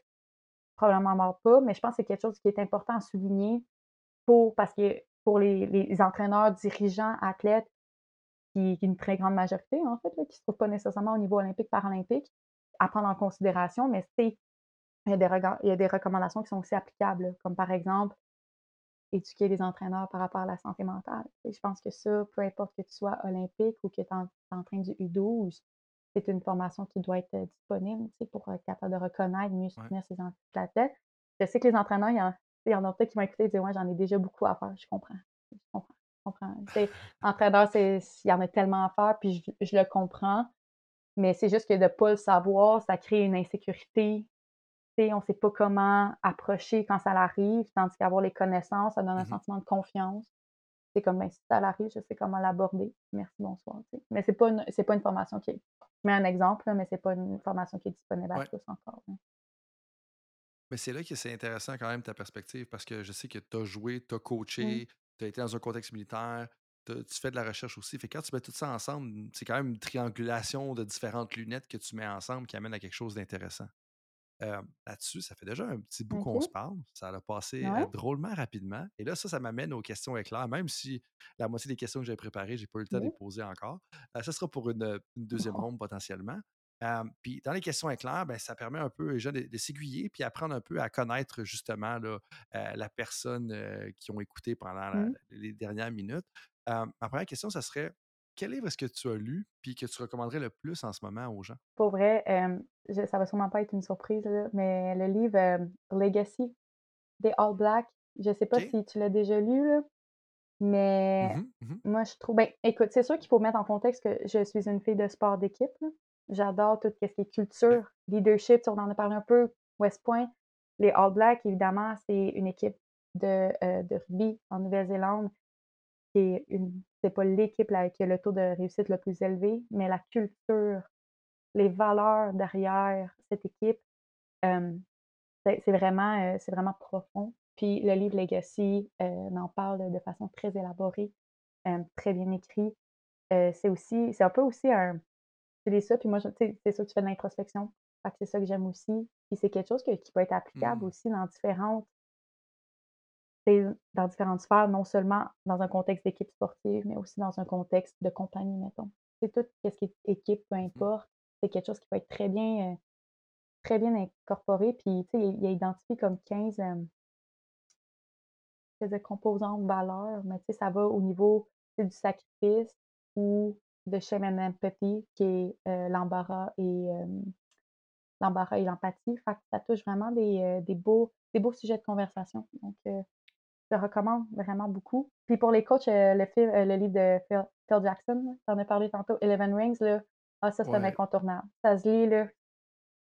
Probablement pas, mais je pense que c'est quelque chose qui est important à souligner pour, parce que pour les, les entraîneurs, dirigeants, athlètes, qui, est une très grande majorité, en fait, qui ne se trouve pas nécessairement au niveau olympique, paralympique, à prendre en considération, mais c'est il y, a des il y a des recommandations qui sont aussi applicables, comme par exemple éduquer les entraîneurs par rapport à la santé mentale. Je pense que ça, peu importe que tu sois olympique ou que tu es en, train du U12, c'est une formation qui doit être disponible pour être capable de reconnaître, mieux soutenir ses athlètes. Je sais que les entraîneurs, il y en, il y en a peut-être qui m'ont écouté et disent Ouais, j'en ai déjà beaucoup à faire. Je comprends. Je comprends comprends. entraîneur, il y en a tellement à faire, puis je, le comprends. Mais c'est juste que de ne pas le savoir, ça crée une insécurité. on ne sait pas comment approcher quand ça arrive, tandis qu'avoir les connaissances, ça donne un mmh sentiment de confiance. C'est comme, ben, si arrive, je sais comment l'aborder. Merci, bonsoir. Mais ce n'est pas, une, pas une formation qui est. Je mets un exemple, mais ce n'est pas une formation qui est disponible à tous encore. Mais c'est là que c'est intéressant quand même ta perspective parce que je sais que tu as joué, tu as coaché, tu as été dans un contexte militaire, tu tu fais de la recherche aussi. Fait que quand tu mets tout ça ensemble, c'est quand même une triangulation de différentes lunettes que tu mets ensemble qui amène à quelque chose d'intéressant. Euh, là-dessus, ça fait déjà un petit bout qu'on se parle. Ça a passé Ouais. drôlement rapidement. Et là, ça, ça m'amène aux questions éclairs, même si la moitié des questions que j'ai préparées, j'ai pas eu le temps de les poser encore. Euh, ça sera pour une, une deuxième ronde potentiellement. Euh, puis dans les questions éclairs, ben, ça permet un peu déjà de, de s'aiguiller puis apprendre un peu à connaître justement là, euh, la personne euh, qui ont écouté pendant la- Mmh. les dernières minutes. Ma première question, ça serait quel livre est-ce que tu as lu puis que tu recommanderais le plus en ce moment aux gens? Pour vrai, hem, je ça va sûrement pas être une surprise, là, mais le livre, Legacy des All Blacks, je sais pas si tu l'as déjà lu, là, mais Mhm, mhm. moi, je trouve ben, écoute, c'est sûr qu'il faut mettre en contexte que je suis une fille de sport d'équipe. J'adore tout ce qui est culture, leadership, on en a parlé un peu, West Point. Les All Blacks, évidemment, c'est une équipe de, de rugby en Nouvelle-Zélande qui est une c'est pas l'équipe là qui a le taux de réussite le plus élevé, mais la culture, les valeurs derrière cette équipe, c'est c'est vraiment, heu, c'est vraiment profond. Puis le livre Legacy, heu, en parle de façon très élaborée, très bien écrit. Heu, c'est aussi c'est un peu aussi un tu lis ça, puis moi c'est que tu fais de l'introspection. Fait que c'est ça que j'aime aussi. Puis c'est quelque chose que qui peut être applicable Hmm. aussi dans différentes dans différentes sphères, non seulement dans un contexte d'équipe sportive, mais aussi dans un contexte de compagnie, mettons. C'est tout ce qui est équipe, peu Mhm. importe, c'est quelque chose qui peut être très bien, heu, très bien incorporé. Puis, tu sais, il il a identifié comme 15, hem de composantes valeurs, mais tu sais, ça va au niveau, du sacrifice ou de shame and empathy qui est, heu, l'embarras et hem, l'embarras et l'empathie. Ça touche vraiment des, des beaux des beaux sujets de conversation. Donc, je le recommande vraiment beaucoup. Puis pour les coachs, heu, le film heu, le livre de Phil Phil Jackson, là, tu en as parlé tantôt, Eleven Rings, là, ah ça, c'est un incontournable. Ça se lit, là.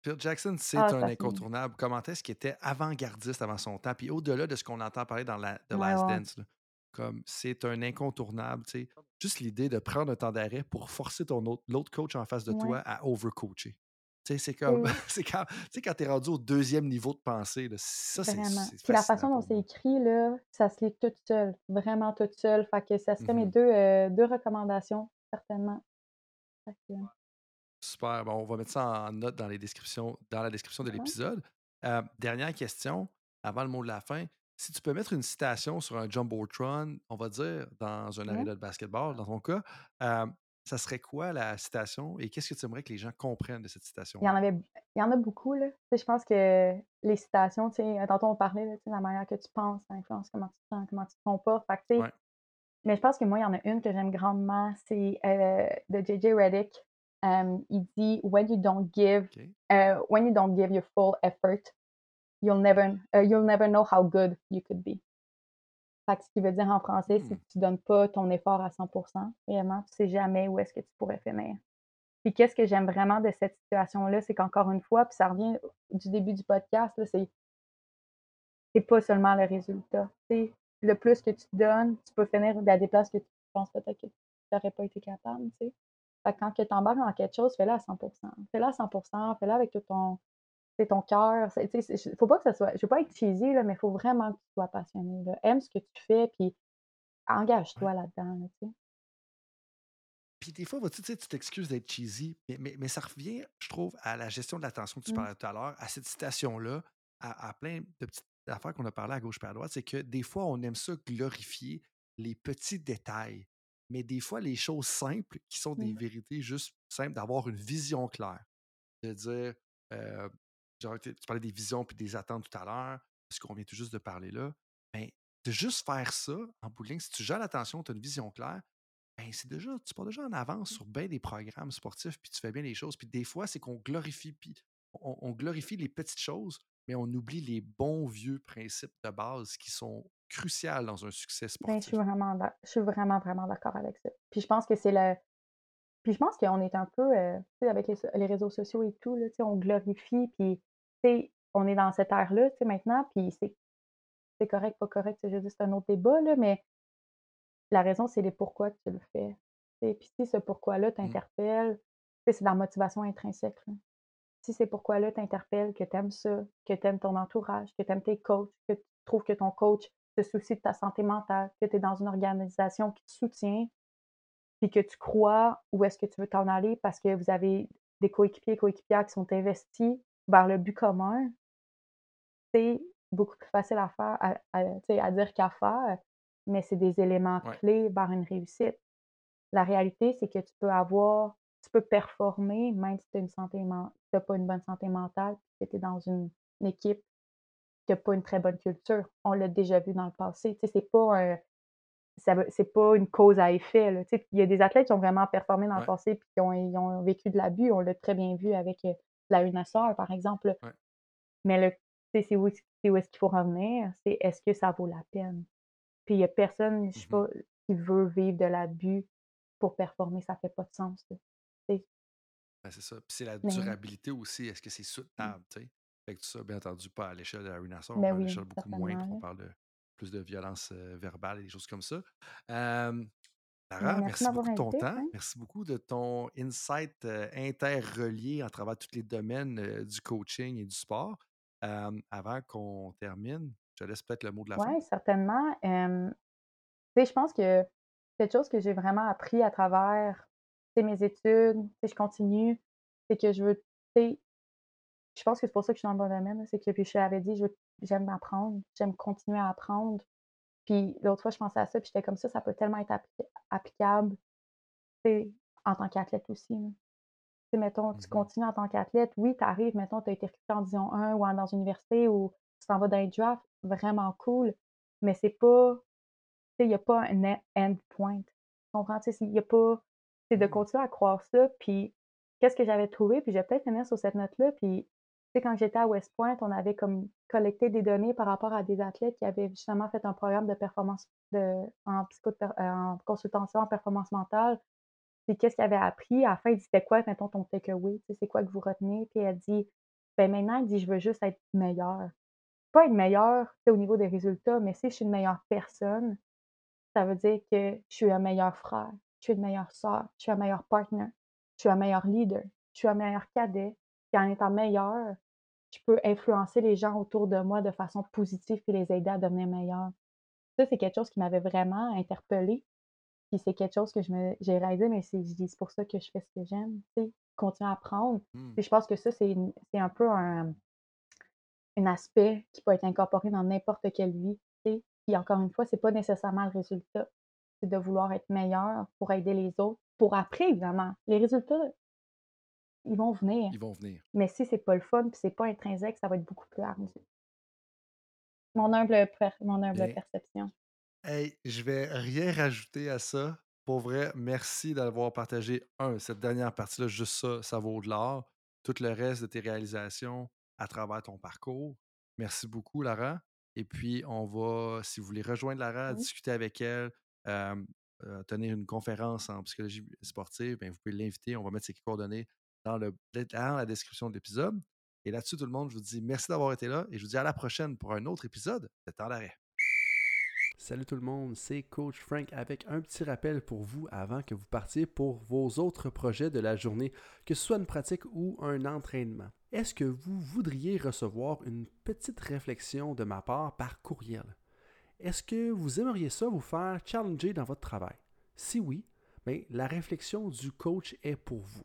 Phil Jackson, c'est Ah, un incontournable. Comment est-ce qu'il était avant-gardiste avant son temps? Puis au-delà de ce qu'on entend parler dans la The Last ouais, ouais. Dance, là, comme c'est un incontournable, tu sais. Juste l'idée de prendre un temps d'arrêt pour forcer ton autre, l'autre coach en face de toi à overcoacher. C'est comme, c'est quand, tu sais, quand t'es rendu au deuxième niveau de pensée, là, ça, c'est Puis la façon dont c'est écrit, là, ça se lit toute seule, vraiment toute seule. Fait que ça serait mes Mhm. 2 heu, 2 recommandations, certainement. Que Super. Bon, on va mettre ça en note dans les descriptions, dans la description de l'épisode. Euh, dernière question, avant le mot de la fin. Si tu peux mettre une citation sur un Jumbotron, on va dire, dans un aréna de basketball, dans ton cas, euh, ça serait quoi la citation et qu'est-ce que tu aimerais que les gens comprennent de cette Il y en avait il y en a beaucoup, là. Je pense que les citations, tantôt on parlait, sais, la manière que tu penses, ça influence comment tu te sens, comment tu te comportes. Fait Ouais. mais je pense que moi, il y en a une que j'aime grandement, c'est, heu, de JJ Redick. Hem, il dit: «When you don't give, heu, when you don't give your full effort, you'll never heu, you'll never know how good you could be». Fait que ce qui veut dire en français, Hmm. si tu donnes pas ton effort à 100% réellement, tu sais jamais où est-ce que tu pourrais finir. Puis qu'est-ce que j'aime vraiment de cette situation-là, c'est qu'encore une fois, puis ça revient du début du podcast, là, c'est c'est pas seulement le résultat. Tu sais, le plus que tu donnes, tu peux finir à des places que tu penses peut-être que tu n'aurais pas été capable, tu sais. Fait que quand tu embarques dans quelque chose, fais-le à 100% Fais-le à 100% fais-le avec tout ton c'est ton cœur. Faut pas que ça soit je veux pas être cheesy, là, mais il faut vraiment que tu sois passionné, là. Aime ce que tu fais, puis Ouais. engage-toi là-dedans, là. Puis des fois, tu t'excuses d'être cheesy, mais, mais, mais ça revient, je trouve, à la gestion de l'attention que tu Mmh. parlais tout à l'heure, à cette citation-là, à, à plein de petites affaires qu'on a parlé à gauche et à droite, c'est que des fois, on aime ça glorifier les petits détails, mais des fois, les choses simples, qui sont des Mmh. vérités juste simples, d'avoir une vision claire, de dire, euh, genre, tu parlais des visions puis des attentes tout à l'heure, ce qu'on vient tout juste de parler là, ben, de juste faire ça, en bout de ligne, si tu gères l'attention, tu as une vision claire, ben, c'est déjà tu pars déjà en avance sur bien des programmes sportifs, puis tu fais bien les choses. Puis des fois, c'est qu'on glorifie, puis on, on glorifie les petites choses, mais on oublie les bons vieux principes de base qui sont cruciaux dans un succès Ben, je suis sportif. vraiment je suis vraiment, vraiment d'accord avec ça. Puis je pense que c'est le puis je pense qu'on est un peu, sais, avec les réseaux sociaux et tout, là, on glorifie, puis, on est dans cette ère-là, maintenant, puis c'est c'est correct, pas correct, je c'est un autre débat, là, mais la raison, c'est les pourquoi que tu le fais. Puis si ce pourquoi-là Mm. t'interpelle, c'est de la motivation intrinsèque, là. si ces pourquoi-là t'interpellent, que tu aimes ça, que tu aimes ton entourage, que tu aimes tes coachs, que tu trouves que ton coach se soucie de ta santé mentale, que tu es dans une organisation qui te soutient, puis que tu crois où est-ce que tu veux t'en aller parce que vous avez des coéquipiers et coéquipières qui sont investis vers le but commun, c'est beaucoup plus facile à faire, à, à dire qu'à faire, mais c'est des éléments clés vers une réussite. La réalité, c'est que tu peux avoir, tu peux performer même si tu une santé n'as pas une bonne santé mentale, que tu es dans une, équipe qui n'a pas une très bonne culture. On l'a déjà vu dans le passé. c'est pas un, c'est pas une cause à effet. Il y a des athlètes qui ont vraiment performé dans le passé et qui ont, vécu de l'abus. On l'a très bien vu avec euh, la UNASOR, par exemple. Mais le, c'est où, est-ce qu'il faut revenir? C'est est-ce que ça vaut la peine? Puis il n'y a personne, je sais mmh pas, qui veut vivre de l'abus pour performer. Ça fait pas de sens. Ben, c'est ça. Puis c'est la durabilité aussi. Est-ce que c'est soutenable? Fait que tout ça, bien entendu, pas à l'échelle de la UNASOR, ben à l'échelle beaucoup moins, on parle de plus de violence verbale et des choses comme ça. Lara, merci, beaucoup de ton temps. Merci beaucoup de ton insight interrelié à travers tous les domaines du coaching et du sport. avant qu'on termine, je te laisse peut-être le mot de la fin. Oui, certainement. je pense que quelque chose que j'ai vraiment appris à travers mes études, je continue, c'est que je veux, je pense que c'est pour ça que je suis dans le bon domaine, c'est que puis je l'avais dit, j'aime apprendre, j'aime continuer à apprendre. Puis l'autre fois, je pensais à ça, puis j'étais comme ça, ça peut tellement être applicable en tant qu'athlète aussi. mettons, tu mmh continues en tant qu'athlète, oui, tu arrives, mettons, tu as été recruté en Dion 1 ou dans une université ou tu t'en vas dans un draft, vraiment cool, mais c'est pas, il n'y a pas un end point. Tu comprends? Il n'y a pas, c'est de mmh continuer à croire ça, puis qu'est-ce que j'avais trouvé, puis j'ai peut-être finir sur cette note-là, puis sais, quand j'étais à West Point, on avait comme collecté des données par rapport à des athlètes qui avaient justement fait un programme de performance en, psycho, euh, en consultation en performance mentale. Puis qu'est-ce qu'ils avaient appris? À la fin, il dit C'était quoi, mettons, ton takeaway? C'est quoi que vous retenez? Puis elle dit ben maintenant, elle dit Je veux juste être meilleure. Pas être meilleure au niveau des résultats, mais si je suis une meilleure personne, ça veut dire que je suis un meilleur frère, je suis une meilleure soeur, je suis un meilleur partner, je suis un meilleur leader, je suis un meilleur cadet, puis en étant meilleur, je peux influencer les gens autour de moi de façon positive et les aider à devenir meilleurs. Ça, c'est quelque chose qui m'avait vraiment interpellée. Puis c'est quelque chose que j'ai réalisé, mais c'est pour ça que je fais ce que j'aime, tu sais, continuer à apprendre. Mmh. Puis je pense que ça, c'est un peu un, un, aspect qui peut être incorporé dans n'importe quelle vie, tu sais. Puis encore une fois, c'est pas nécessairement le résultat. C'est de vouloir être meilleur pour aider les autres, pour après, évidemment. Les résultats, ils vont venir. Ils vont venir. Mais si c'est pas le fun, puis c'est pas intrinsèque, ça va être beaucoup plus ardu. Mon humble, mon humble perception. Hey, je vais rien rajouter à ça. Pour vrai, merci d'avoir partagé, un, cette dernière partie-là, juste ça, ça vaut de l'or. Tout le reste de tes réalisations à travers ton parcours. Merci beaucoup, Lara. Et puis, on va, si vous voulez rejoindre Lara, discuter avec elle, euh, tenir une conférence en psychologie sportive, bien, vous pouvez l'inviter. On va mettre ses coordonnées dans, le, la description de l'épisode. Et là-dessus, tout le monde, je vous dis merci d'avoir été là et je vous dis à la prochaine pour un autre épisode de Temps d'arrêt. Salut tout le monde, c'est Coach Frank avec un petit rappel pour vous avant que vous partiez pour vos autres projets de la journée, que ce soit une pratique ou un entraînement. Est-ce que vous voudriez recevoir une petite réflexion de ma part par courriel? Est-ce que vous aimeriez ça vous faire challenger dans votre travail? Si oui, bien, la réflexion du coach est pour vous.